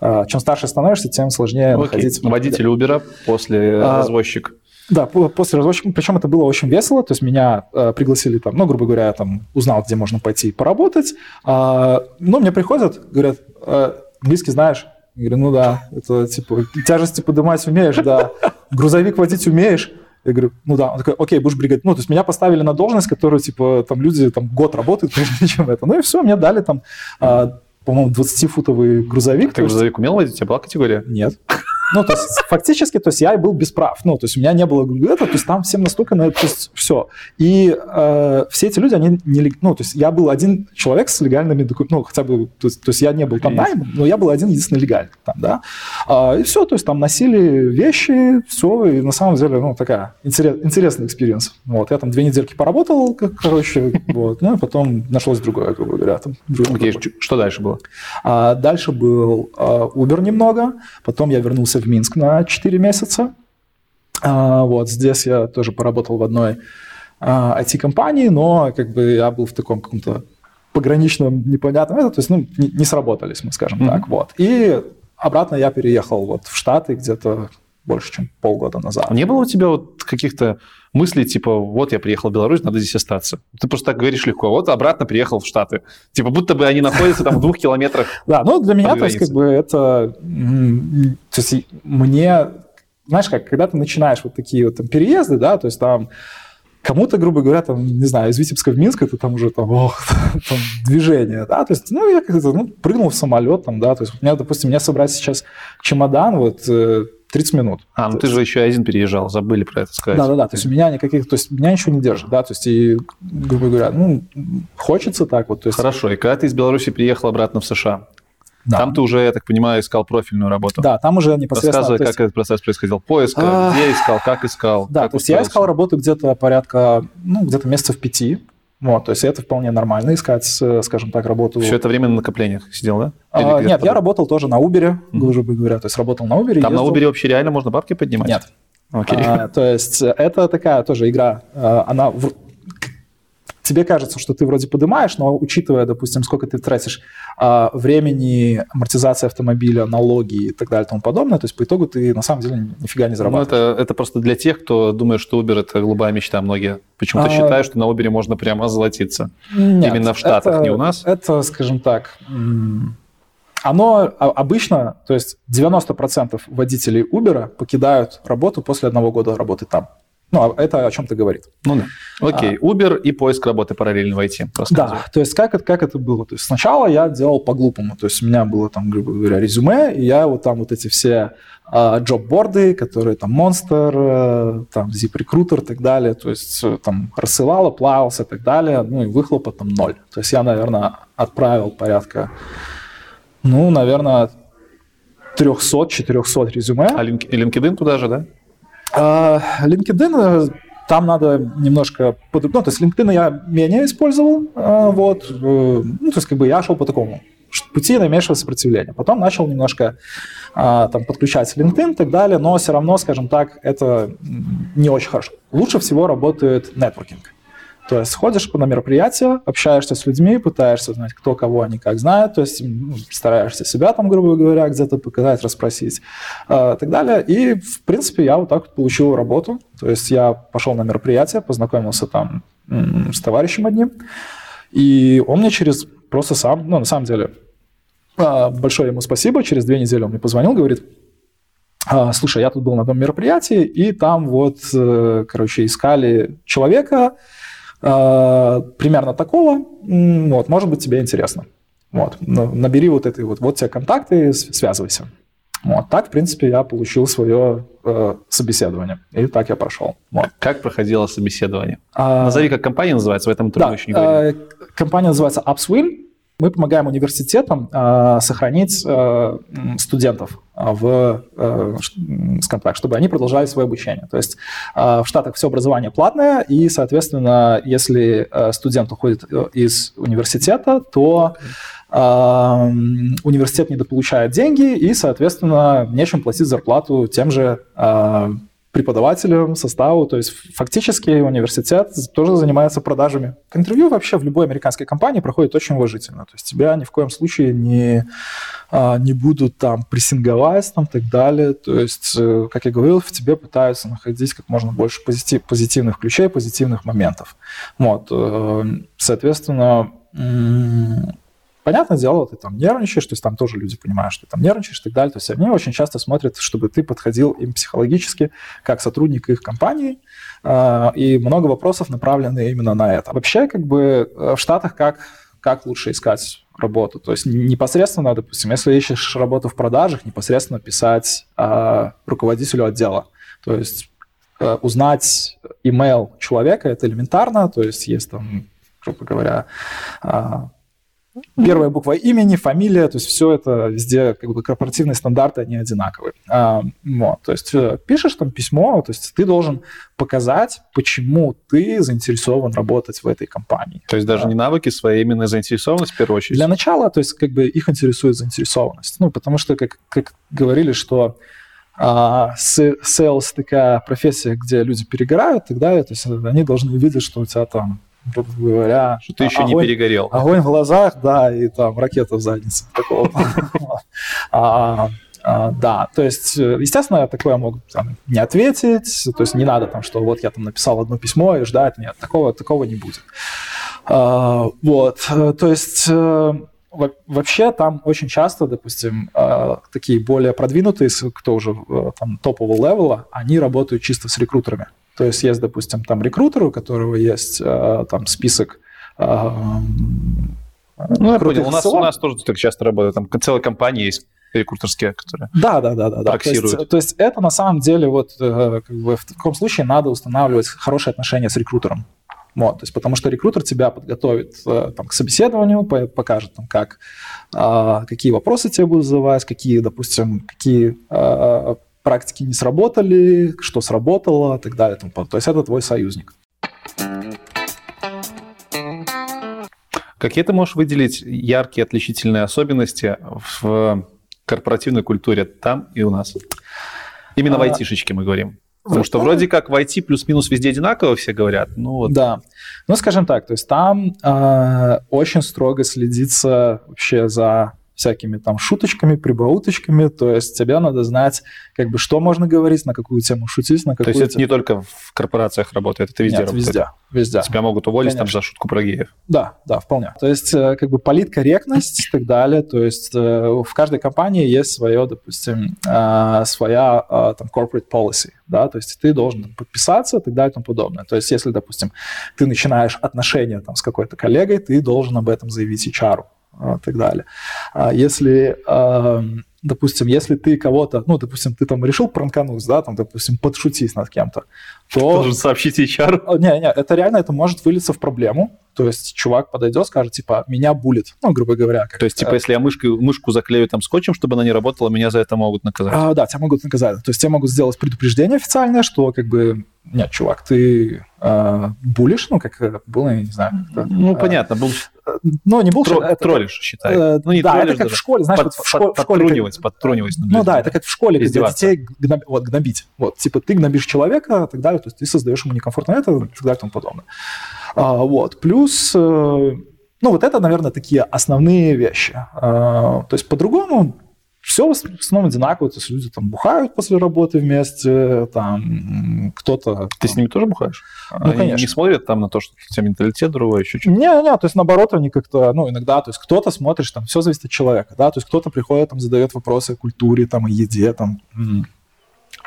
а, чем старше становишься, тем сложнее Окей. находить... Водитель Uber после а, развозчик. Да, после развозчика. Причем это было очень весело. То есть меня э, пригласили там, ну, грубо говоря, я там узнал, где можно пойти поработать. Э, ну, мне приходят, говорят, э, английский знаешь? Я говорю, ну да, это типа тяжести поднимать умеешь, да. Грузовик водить умеешь. Я говорю, ну да. Он такой, окей, будешь бригадир. Ну, то есть меня поставили на должность, которую, типа, там люди там год работают, (laughs) прежде чем это. Ну и все, мне дали там, а, по-моему, 20-футовый грузовик. А ты грузовик умел водить? У тебя была категория? Нет. Ну, то есть, фактически, то есть, я был без прав. Ну, то есть, у меня не было этого, то есть, там всем настолько на это, то есть, все. И э, все эти люди, они не... Ну, то есть, я был один человек с легальными документами, ну, хотя бы, то есть, то есть я не был там наймом, но я был один единственный легальный там, да. А, и все, то есть, там носили вещи, все, и на самом деле, ну, такая интерес, интересный experience. Вот, я там две недельки поработал, короче, вот, ну, и потом нашлось другое, грубо говоря. Там, Окей, что дальше было? А, дальше был а, Uber немного, потом я вернулся в Минск на 4 месяца. А, вот здесь я тоже поработал в одной IT-компании, а, но как бы я был в таком каком-то пограничном непонятном, это, то есть ну, не, не сработались мы, скажем mm-hmm. так, вот. И обратно я переехал вот в Штаты где-то больше, чем полгода назад. Не было у тебя вот каких-то мыслей, типа, вот я приехал в Беларусь, надо здесь остаться? Ты просто так говоришь легко, вот обратно приехал в Штаты. Типа, будто бы они находятся там в двух километрах (laughs) Да, ну для меня, то есть, как бы это... То есть мне... Знаешь как, когда ты начинаешь вот такие вот там переезды, да, то есть там Кому-то, грубо говоря, там, не знаю, из Витебска в Минск, это там уже там, ох, (laughs) там движение, да, то есть, ну, я как-то, ну, прыгнул в самолет там, да, то есть, у меня, допустим, мне собрать сейчас чемодан, вот, 30 минут. А, ну ты же еще один переезжал, забыли про это сказать. Да-да-да, то есть у меня никаких, то есть меня ничего не держит, да, то есть и, грубо говоря, ну, хочется так вот. То есть... Хорошо, и когда ты из Беларуси приехал обратно в США, да. Там ты уже, я так понимаю, искал профильную работу. Да, там уже непосредственно... Рассказывай, как есть... этот процесс происходил. Поиск, а... где искал, как искал. Да, как то есть я искал работу где-то порядка, ну, где-то месяцев пяти. Вот, то есть это вполне нормально искать, скажем так, работу. Все это время на накоплениях сидел, да? а, нет, я работал тоже на Uber, mm-hmm. грубо говоря, то есть работал на Uber. Там ездил... на Uber вообще реально можно бабки поднимать? Нет. Okay. А, то есть это такая тоже игра, а, она тебе кажется, что ты вроде поднимаешь, но учитывая, допустим, сколько ты тратишь а, времени, амортизации автомобиля, налоги и так далее и тому подобное, то есть по итогу ты на самом деле нифига не зарабатываешь. Ну, это, это просто для тех, кто думает, что Uber – это голубая мечта. Многие почему-то а... считают, что на Uber можно прямо озолотиться. Нет, Именно в Штатах, это, не у нас. Это, скажем так, оно обычно, то есть 90% водителей Uber покидают работу после одного года работы там. Ну, а это о чем-то говорит. Ну да. Окей, а, Uber и поиск работы параллельно в IT. Да, то есть как это, как это было? То есть сначала я делал по-глупому. То есть у меня было там, грубо говоря, резюме, и я вот там вот эти все а, джоб-борды, которые там Monster, э, там ZipRecruiter и так далее, то есть э, там рассылал, плавался и так далее, ну и выхлопа там ноль. То есть я, наверное, отправил порядка, ну, наверное, 300-400 резюме. А LinkedIn туда же, да? А, LinkedIn э, там надо немножко... Ну, то есть LinkedIn я менее использовал, а, вот. Э, ну, то есть как бы я шел по такому пути наименьшего сопротивления. Потом начал немножко а, там, подключать LinkedIn и так далее, но все равно, скажем так, это не очень хорошо. Лучше всего работает нетворкинг. То есть ходишь на мероприятия, общаешься с людьми, пытаешься узнать, кто кого они как знают, то есть ну, стараешься себя там, грубо говоря, где-то показать, расспросить э, и так далее. И, в принципе, я вот так вот получил работу. То есть я пошел на мероприятие, познакомился там с товарищем одним, и он мне через просто сам, ну, на самом деле, а, большое ему спасибо, через две недели он мне позвонил, говорит, «А, слушай, я тут был на одном мероприятии, и там вот, э, короче, искали человека, примерно такого, вот, может быть, тебе интересно. Вот, набери вот эти вот, вот те контакты, связывайся. Вот, так, в принципе, я получил свое э, собеседование. И так я прошел. Вот. Как проходило собеседование? А, Назови, как компания называется, в этом мы да, еще не говорили. Э, компания называется Upswim. Мы помогаем университетам э, сохранить э, студентов а, в, э, скажем так, чтобы они продолжали свое обучение. То есть э, в Штатах все образование платное, и, соответственно, если э, студент уходит э, из университета, то э, университет недополучает деньги, и, соответственно, нечем платить зарплату тем же э, преподавателям, составу. То есть фактически университет тоже занимается продажами. Интервью вообще в любой американской компании проходит очень уважительно. То есть тебя ни в коем случае не, а, не будут там прессинговать там, и так далее. То есть, э, как я говорил, в тебе пытаются находить как можно больше позитив, позитивных ключей, позитивных моментов. Вот. Э, соответственно, Понятное дело, ты там нервничаешь, то есть там тоже люди понимают, что ты там нервничаешь и так далее. То есть они очень часто смотрят, чтобы ты подходил им психологически как сотрудник их компании, а, и много вопросов направлены именно на это. Вообще, как бы э, в Штатах как, как лучше искать работу? То есть непосредственно, допустим, если ищешь работу в продажах, непосредственно писать э, руководителю отдела. То есть э, узнать email человека, это элементарно, то есть есть там, грубо говоря, а, Первая буква имени, фамилия, то есть все это везде как бы корпоративные стандарты, они одинаковые. А, вот, то есть э, пишешь там письмо, то есть ты должен показать, почему ты заинтересован работать в этой компании. То есть даже не навыки свои, а именно заинтересованность в первую очередь? Для начала, то есть как бы их интересует заинтересованность. Ну, потому что, как, как говорили, что а, sales такая профессия, где люди перегорают далее, то есть они должны увидеть, что у тебя там грубо говоря. Что ты еще огонь, не перегорел. Огонь в глазах, да, и там ракета в заднице. Такого. А, а, да, то есть, естественно, я такое могу там, не ответить, то есть не надо там, что вот я там написал одно письмо и ждать, нет, такого, такого не будет. А, вот, то есть э, вообще там очень часто, допустим, э, такие более продвинутые, кто уже э, там топового левела, они работают чисто с рекрутерами. То есть есть, допустим, там рекрутер, у которого есть э, там список ну, я понял. У нас, у нас тоже так часто работает. Там целая компания есть рекрутерские, которые да, да, да, да, да. То есть, то есть это на самом деле вот как бы в таком случае надо устанавливать хорошие отношения с рекрутером. Вот, то есть потому что рекрутер тебя подготовит э, там, к собеседованию, покажет, там, как, какие вопросы тебе будут задавать, какие, допустим, какие практики не сработали, что сработало и так далее. То есть это твой союзник. Какие ты можешь выделить яркие отличительные особенности в корпоративной культуре там и у нас? Именно а... в айтишечке мы говорим. Потому что вроде как в IT плюс-минус везде одинаково все говорят. Ну, вот. Да. Ну, скажем так, то есть там э, очень строго следится вообще за всякими там шуточками, прибауточками, то есть тебе надо знать, как бы, что можно говорить, на какую тему шутить, на какую То есть это не только в корпорациях работает, это везде Нет, работает? везде, везде. Тебя могут уволить Конечно. там за шутку про геев? Да, да, вполне. То есть э, как бы политкорректность и так далее, то есть э, в каждой компании есть свое, допустим, э, своя там corporate policy, да, то есть ты должен подписаться и так далее и тому подобное. То есть если, допустим, ты начинаешь отношения там с какой-то коллегой, ты должен об этом заявить HR, и так далее. А если допустим, если ты кого-то, ну, допустим, ты там решил пранкануть, да, там, допустим, подшутить над кем-то, то... Должен сообщить HR. Не-не, это реально, это может вылиться в проблему, то есть чувак подойдет, скажет, типа, меня булит, ну, грубо говоря. Как, То есть, типа, э, если я мышку, мышку заклею там скотчем, чтобы она не работала, меня за это могут наказать? А, да, тебя могут наказать. То есть, тебе могут сделать предупреждение официальное, что, как бы, нет, чувак, ты э, булишь, ну, как было, я не знаю. Как ну, э, понятно, был... Ну, не булшит. Тро, это, троллишь, считай. Э, ну, не да, это как даже. в школе, знаешь, под, вот в, школе, в школе... Как... подтрунивать. Ну, да, это как в школе, где детей гноб... вот, гнобить. Вот, типа, ты гнобишь человека и так далее, то есть ты создаешь ему некомфортно это и так далее и тому подобное. А, вот. Плюс, э, ну, вот это, наверное, такие основные вещи. А, то есть по-другому все в основном одинаково, то есть люди там бухают после работы вместе, там кто-то... Ты с ними тоже бухаешь? Ну, они конечно. не смотрят там на то, что у тебя менталитет другой, еще что-то? Не-не, то есть наоборот они как-то, ну, иногда, то есть кто-то смотришь, там, все зависит от человека, да, то есть кто-то приходит, там, задает вопросы о культуре, там, о еде, там,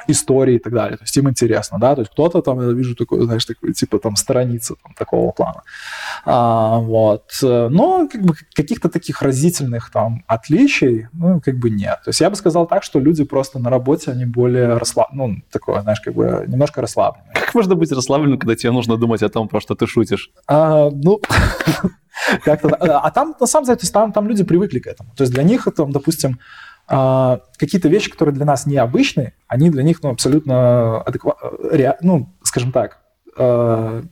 истории и так далее. То есть им интересно, да, то есть кто-то там, я вижу такой, знаешь, такой, типа там страница там, такого плана. А, вот. Но как бы каких-то таких разительных там отличий, ну, как бы нет. То есть я бы сказал так, что люди просто на работе, они более расслаблены, ну, такое, знаешь, как бы немножко расслаблены. Как можно быть расслабленным, когда тебе нужно думать о том, про что ты шутишь? А, ну, (laughs) как-то, а там, на самом деле, то есть там, там люди привыкли к этому. То есть для них, там, допустим, а, какие-то вещи, которые для нас необычны, они для них ну, абсолютно адекватны, ну, скажем так... Э,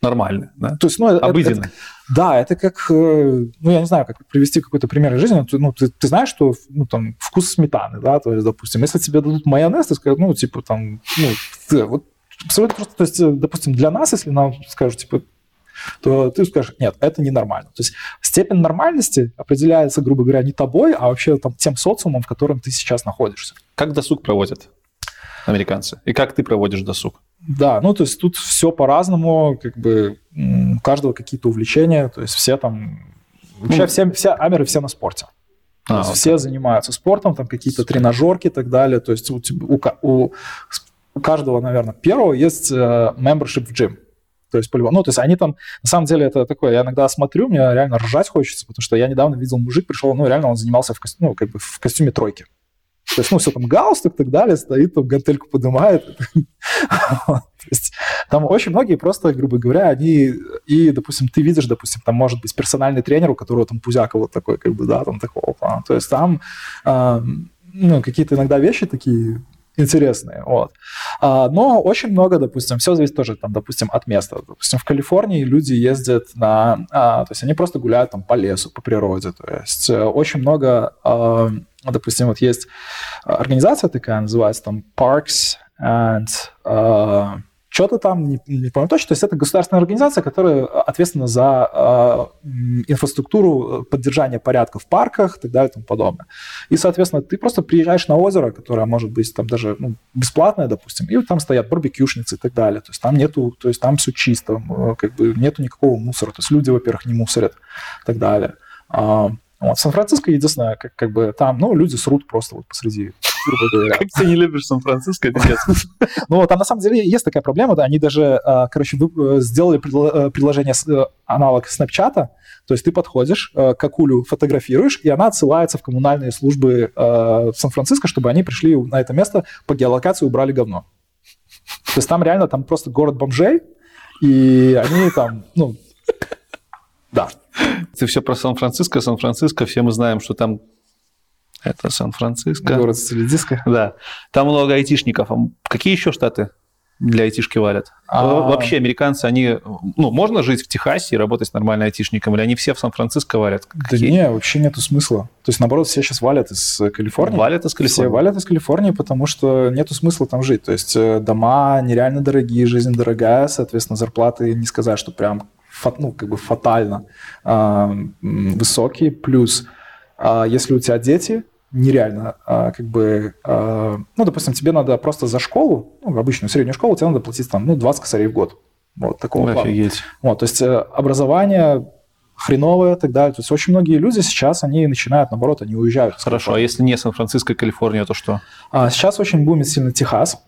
Нормально, да? То есть, ну, Обыденно. Это, да, это как, э, ну, я не знаю, как привести какой-то пример из жизни, ну, ты, ты знаешь, что, ну, там, вкус сметаны, да, то есть, допустим, если тебе дадут майонез, ты скажешь, ну, типа, там, ну, ты, вот, абсолютно просто, то есть, э, допустим, для нас, если нам скажут, типа, то ты скажешь, нет, это ненормально. То есть степень нормальности определяется, грубо говоря, не тобой, а вообще там, тем социумом, в котором ты сейчас находишься. Как досуг проводят американцы? И как ты проводишь досуг? Да, ну то есть тут все по-разному, как бы у каждого какие-то увлечения, то есть все там... Вообще ну, все, все амеры все на спорте. То а, есть вот все так. занимаются спортом, там какие-то тренажерки и так далее. То есть у, у, у, каждого, наверное, первого есть uh, membership в gym. То есть, ну, то есть они там, на самом деле, это такое, я иногда смотрю, мне реально ржать хочется, потому что я недавно видел, мужик пришел, ну, реально он занимался в, костюме, ну, как бы в костюме тройки. То есть, ну, все там галстук и так далее, стоит, там гантельку поднимает. (laughs) То есть, там очень многие просто, грубо говоря, они, и, допустим, ты видишь, допустим, там может быть персональный тренер, у которого там пузяка вот такой, как бы, да, там такого. То есть там, ну, какие-то иногда вещи такие интересные. Вот. А, но очень много, допустим, все зависит тоже, там, допустим, от места. Допустим, в Калифорнии люди ездят на... А, то есть они просто гуляют там по лесу, по природе. То есть э, очень много... А, допустим, вот есть организация такая, называется там Parks and... А, что-то там, не, не помню точно, то есть это государственная организация, которая ответственна за э, инфраструктуру поддержания порядка в парках и так далее и тому подобное. И, соответственно, ты просто приезжаешь на озеро, которое может быть там даже ну, бесплатное, допустим, и там стоят барбекюшницы и так далее. То есть там нету, то есть там все чисто, как бы нету никакого мусора. То есть люди, во-первых, не мусорят и так далее. Вот. Сан-Франциско единственное, как, как бы там, ну, люди срут просто вот посреди грубо говоря. Как ты не любишь Сан-Франциско, пиздец. Ну, там на самом деле есть такая проблема, да, они даже, а, короче, э, сделали э, приложение э, аналог Снапчата, то есть ты подходишь, какулю фотографируешь, и она отсылается в коммунальные службы Сан-Франциско, чтобы они пришли на это место по геолокации убрали говно. То есть там реально там просто город бомжей, и они там, ну, да. Ты все про Сан-Франциско. Сан-Франциско, все мы знаем, что там это Сан-Франциско. Город стилидиска. Да. Там много айтишников. А какие еще штаты для айтишки валят? А... Вообще американцы, они... Ну, можно жить в Техасе и работать нормально айтишником, или они все в Сан-Франциско валят? Какие? Да не, вообще нету смысла. То есть, наоборот, все сейчас валят из Калифорнии. Валят из Калифорнии? Все валят из Калифорнии, потому что нету смысла там жить. То есть, э, дома нереально дорогие, жизнь дорогая, соответственно, зарплаты не сказать, что прям ну, как бы фатально э, высокие. Плюс а если у тебя дети, нереально, а, как бы, а, ну, допустим, тебе надо просто за школу, ну, обычную среднюю школу, тебе надо платить там, ну, 20 косарей в год. Вот, такого Офигеть. плана. Вот, то есть э, образование хреновое и так далее. То есть очень многие люди сейчас, они начинают, наоборот, они уезжают. Хорошо, а если не Сан-Франциско, Калифорния, то что? А, сейчас очень бумит сильно Техас,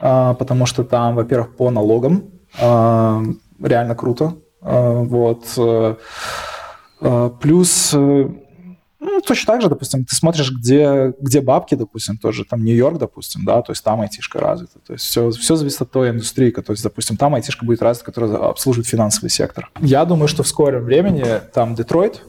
а, потому что там, во-первых, по налогам а, реально круто. А, вот. А, плюс э, ну, точно так же, допустим, ты смотришь, где, где бабки, допустим, тоже там Нью-Йорк, допустим, да, то есть там айтишка развита. То есть все, все зависит от той индустрии, то есть, допустим, там айтишка будет развита, которая обслуживает финансовый сектор. Я думаю, что в скором времени там Детройт,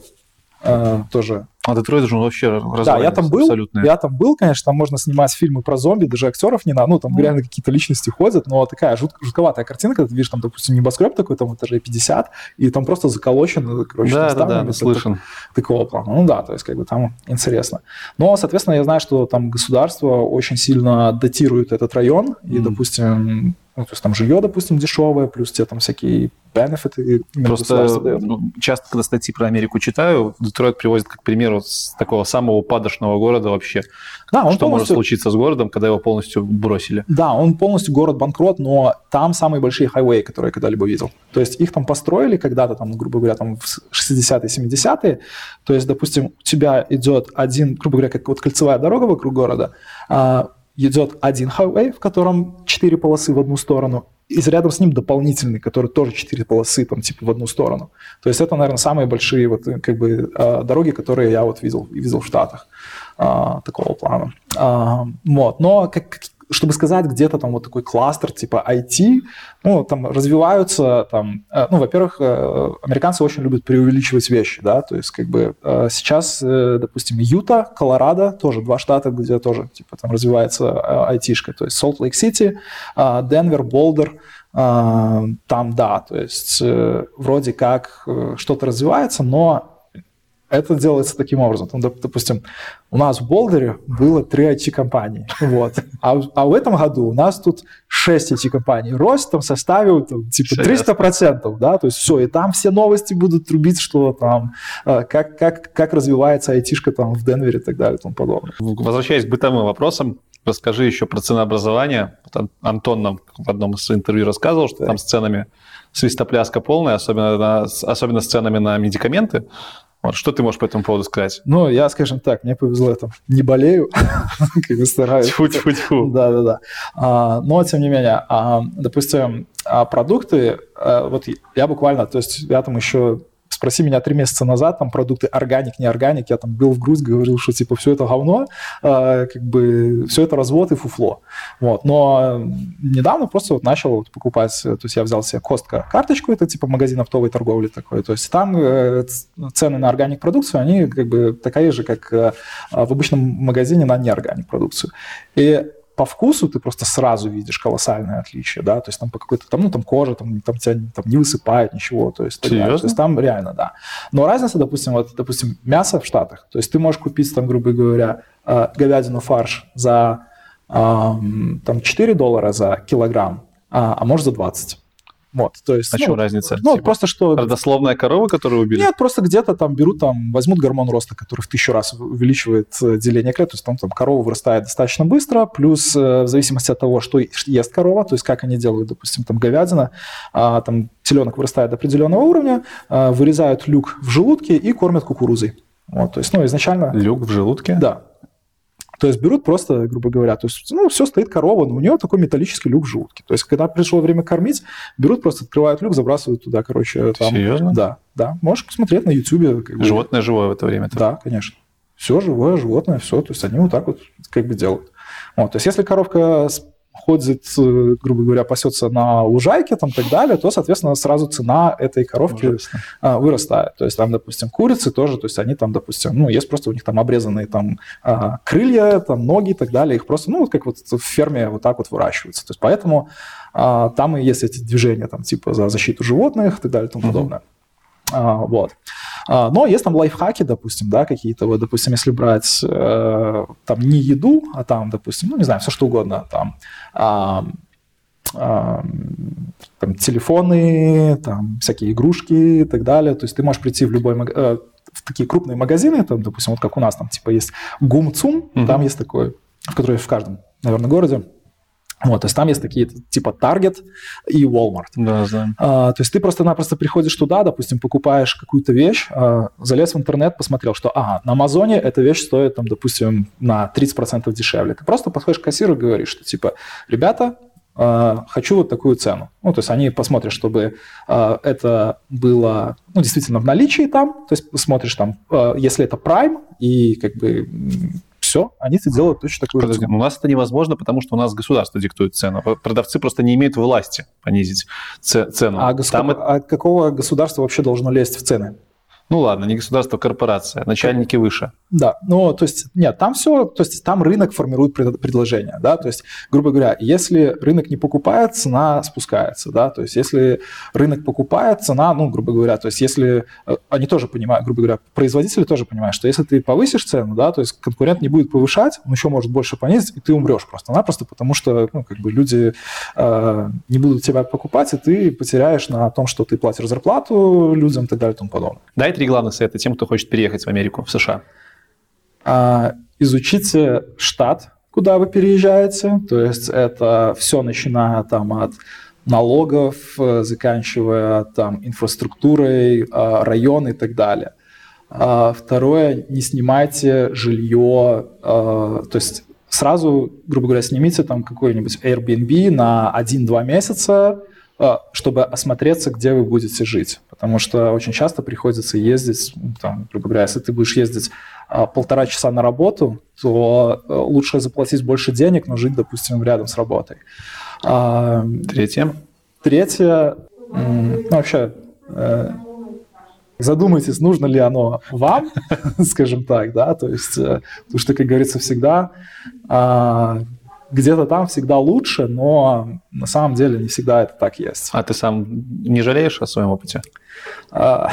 э, тоже а Детройт же вообще Да, я там был, абсолютно. я там был, конечно, там можно снимать фильмы про зомби, даже актеров не надо, ну, там mm. реально какие-то личности ходят, но такая жут, жутковатая картина, когда ты видишь, там, допустим, небоскреб такой, там, этажей 50, и там просто заколочен, короче, да, да, да, слышен. Такого плана. Ну да, то есть, как бы там интересно. Но, соответственно, я знаю, что там государство очень сильно датирует этот район, mm. и, допустим, ну, то есть там жилье, допустим, дешевое, плюс те там всякие бенефиты. Просто ну, часто, когда статьи про Америку читаю, Детройт приводит как пример вот с такого самого падошного города вообще. Да, он Что полностью... может случиться с городом, когда его полностью бросили? Да, он полностью город-банкрот, но там самые большие хайвеи, которые я когда-либо видел. То есть их там построили когда-то, там, грубо говоря, там в 60-е, 70-е. То есть, допустим, у тебя идет один, грубо говоря, как вот кольцевая дорога вокруг города, а, идет один хайвей, в котором четыре полосы в одну сторону, и рядом с ним дополнительный, который тоже четыре полосы, там, типа, в одну сторону. То есть это, наверное, самые большие вот, как бы, а, дороги, которые я вот видел, видел в Штатах а, такого плана. Вот. Но как, чтобы сказать, где-то там вот такой кластер типа IT, ну, там развиваются, там, э, ну, во-первых, э, американцы очень любят преувеличивать вещи, да, то есть как бы э, сейчас, допустим, Юта, Колорадо, тоже два штата, где тоже, типа, там развивается айтишка, то есть Солт-Лейк-Сити, Денвер, Болдер, там, да, то есть вроде как что-то развивается, но это делается таким образом. Там, допустим, у нас в Болдере было три IT-компании, вот. а, а в этом году у нас тут 6 IT-компаний. Рост там составил там, типа 300%, да, то есть все, и там все новости будут трубить, что там, э, как, как, как развивается айтишка там в Денвере и так далее и тому подобное. Возвращаясь к бытовым вопросам, расскажи еще про ценообразование. Антон нам в одном из интервью рассказывал, что да. там с ценами свистопляска полная, особенно, на, особенно с ценами на медикаменты. Вот, что ты можешь по этому поводу сказать? Ну, я, скажем так, мне повезло, я там не болею, (laughs) как бы стараюсь. Тьфу-тьфу-тьфу. Да-да-да. А, но, тем не менее, а, допустим, продукты, а, вот я буквально, то есть я там еще Спроси меня три месяца назад, там продукты органик, не органик, я там был в грудь, говорил, что типа все это говно, э, как бы все это развод и фуфло. Вот. Но недавно просто вот начал вот покупать, то есть я взял себе Костка карточку, это типа магазин оптовой торговли такой, то есть там э, цены на органик продукцию, они как бы такая же, как э, в обычном магазине на неорганик продукцию. И по вкусу ты просто сразу видишь колоссальное отличие, да, то есть там по какой-то, там, ну, там кожа, там, там тебя там, не высыпает ничего, то есть, Серьезно? то есть там реально, да. Но разница, допустим, вот, допустим, мясо в Штатах, то есть ты можешь купить там, грубо говоря, э, говядину фарш за там 4 доллара за килограмм, а, а может за 20. Вот, то есть, а ну, чем разница? Ну, типа, просто что... Родословная корова, которую убили? Нет, просто где-то там берут, там, возьмут гормон роста, который в тысячу раз увеличивает э, деление клеток, то есть там, там корова вырастает достаточно быстро, плюс э, в зависимости от того, что ест корова, то есть как они делают, допустим, там говядина, а, там теленок вырастает до определенного уровня, а, вырезают люк в желудке и кормят кукурузой. Вот, то есть, ну, изначально... Люк в желудке? Да. То есть берут просто, грубо говоря, то есть, ну, все стоит корова, но у нее такой металлический люк в желудке. То есть, когда пришло время кормить, берут, просто открывают люк, забрасывают туда, короче, там. Серьезно? Да, да. Можешь посмотреть на YouTube. Как бы. Животное живое в это время? -то. Да, конечно. Все живое, животное, все. То есть, они вот так вот как бы делают. Вот, то есть, если коровка ходит, э, грубо говоря, пасется на лужайке там, и так далее, то, соответственно, сразу цена этой коровки Ужасно. А, вырастает. То есть там, допустим, курицы тоже, то есть они там, допустим, ну, есть просто у них там обрезанные там а, крылья, там ноги и так далее, их просто, ну, вот как вот в ферме вот так вот выращиваются. То есть поэтому а, там и есть эти движения там типа за защиту животных и так далее и тому подобное. А, вот. А, но есть там лайфхаки, допустим, да, какие-то, вот, допустим, если брать э, там не еду, а там, допустим, ну, не знаю, все что угодно, там, там телефоны, там всякие игрушки и так далее. То есть ты можешь прийти в любой э, в такие крупные магазины, там, допустим, вот как у нас там типа есть Гумцум, mm-hmm. там есть такой, в который в каждом, наверное, городе. Вот, то есть там есть такие типа Target и Walmart. Да, знаем. А, то есть ты просто-напросто приходишь туда, допустим, покупаешь какую-то вещь, а, залез в интернет, посмотрел, что, ага, на Амазоне эта вещь стоит, там, допустим, на 30% дешевле. Ты просто подходишь к кассиру и говоришь, что, типа, ребята, э, хочу вот такую цену. Ну, то есть они посмотрят, чтобы э, это было ну, действительно в наличии там, то есть смотришь там, э, если это Prime и как бы все, они это делают точно такую Подожди, цену. У нас это невозможно, потому что у нас государство диктует цену. Продавцы просто не имеют власти понизить цену. А, госу... Там... а какого государства вообще должно лезть в цены? Ну ладно, не государство, а корпорация, начальники выше. Да, ну то есть нет, там все, то есть там рынок формирует предложение, да, то есть грубо говоря, если рынок не покупает, цена спускается, да, то есть если рынок покупает, цена, ну грубо говоря, то есть если э, они тоже понимают, грубо говоря, производители тоже понимают, что если ты повысишь цену, да, то есть конкурент не будет повышать, он еще может больше понизить, и ты умрешь просто-напросто, потому что ну как бы люди э, не будут тебя покупать, и ты потеряешь на том, что ты платишь зарплату людям и так далее и тому подобное. Да, три главных совета тем, кто хочет переехать в Америку, в США? А, изучите штат, куда вы переезжаете. То есть это все начиная там от налогов, э, заканчивая там инфраструктурой, а, район и так далее. А, второе, не снимайте жилье, то есть сразу, грубо говоря, снимите там какой-нибудь Airbnb на 1-2 месяца, а, чтобы осмотреться, где вы будете жить. Потому что очень часто приходится ездить, ну, там, грубо говоря, если ты будешь ездить а, полтора часа на работу, то э, лучше заплатить больше денег, но жить, допустим, рядом с работой. А, третье. Третье, ну, вообще, э, задумайтесь, нужно ли оно вам, (laughs) скажем так, да, то есть, э, потому что, как говорится, всегда где-то там всегда лучше, но на самом деле не всегда это так есть. А ты сам не жалеешь о своем опыте? А,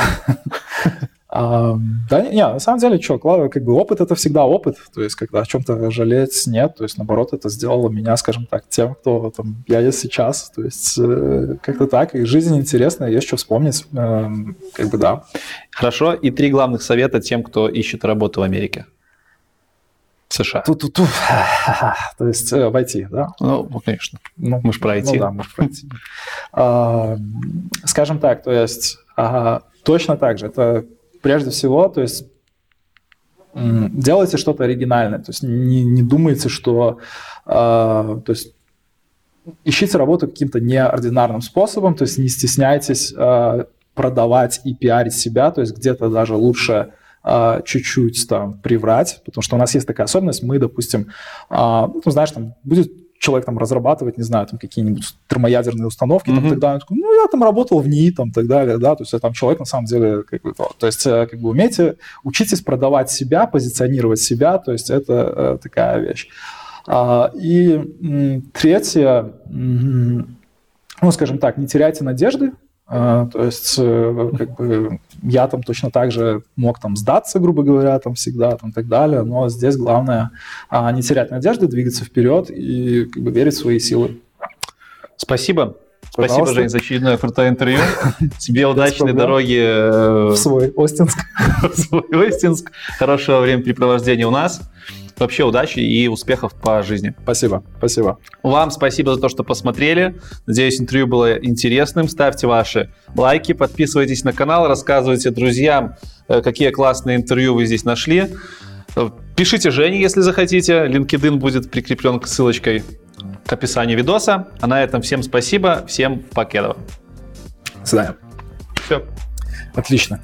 (laughs) да, не, на самом деле, что, как бы опыт это всегда опыт, то есть когда о чем-то жалеть нет, то есть наоборот это сделало меня, скажем так, тем, кто там я есть сейчас, то есть э, как-то так, и жизнь интересная, есть что вспомнить, эм, как бы да. Хорошо, и три главных совета тем, кто ищет работу в Америке. США. Ту-ту-ту. (laughs) То есть э, войти, да? Ну, ну конечно. Ну, мы же про IT. Ну да, мы же про IT. А, скажем так, то есть точно так же. Это прежде всего, то есть делайте что-то оригинальное. То есть не, не думайте, что... А, то есть ищите работу каким-то неординарным способом, то есть не стесняйтесь а, продавать и пиарить себя, то есть где-то даже лучше а, чуть-чуть там приврать, потому что у нас есть такая особенность, мы, допустим, а, ну, знаешь, там будет человек там разрабатывать, не знаю, там какие-нибудь термоядерные установки, mm-hmm. там, он такой, ну, я там работал в НИИ, там, так далее, да, то есть там человек на самом деле, как бы, то, то есть, э, как бы, умейте, учитесь продавать себя, позиционировать себя, то есть это э, такая вещь. А, и м, третье, м, ну, скажем так, не теряйте надежды, а, то есть, э, как бы, я там точно так же мог там сдаться, грубо говоря, там всегда, там так далее, но здесь главное а, не терять надежды, двигаться вперед и как бы верить в свои силы. Спасибо. Пожалуйста. Спасибо, Жень, за очередное крутое интервью. (laughs) Тебе удачной дороги э, в свой Остинск. (laughs) В свой Остинск. Хорошего времяпрепровождения у нас. Вообще удачи и успехов по жизни. Спасибо, спасибо. Вам спасибо за то, что посмотрели. Надеюсь, интервью было интересным. Ставьте ваши лайки, подписывайтесь на канал, рассказывайте друзьям, э, какие классные интервью вы здесь нашли. Э, пишите Жене, если захотите. LinkedIn будет прикреплен к ссылочкой к описанию видоса. А на этом всем спасибо, всем покедова. До свидания. Все. Отлично.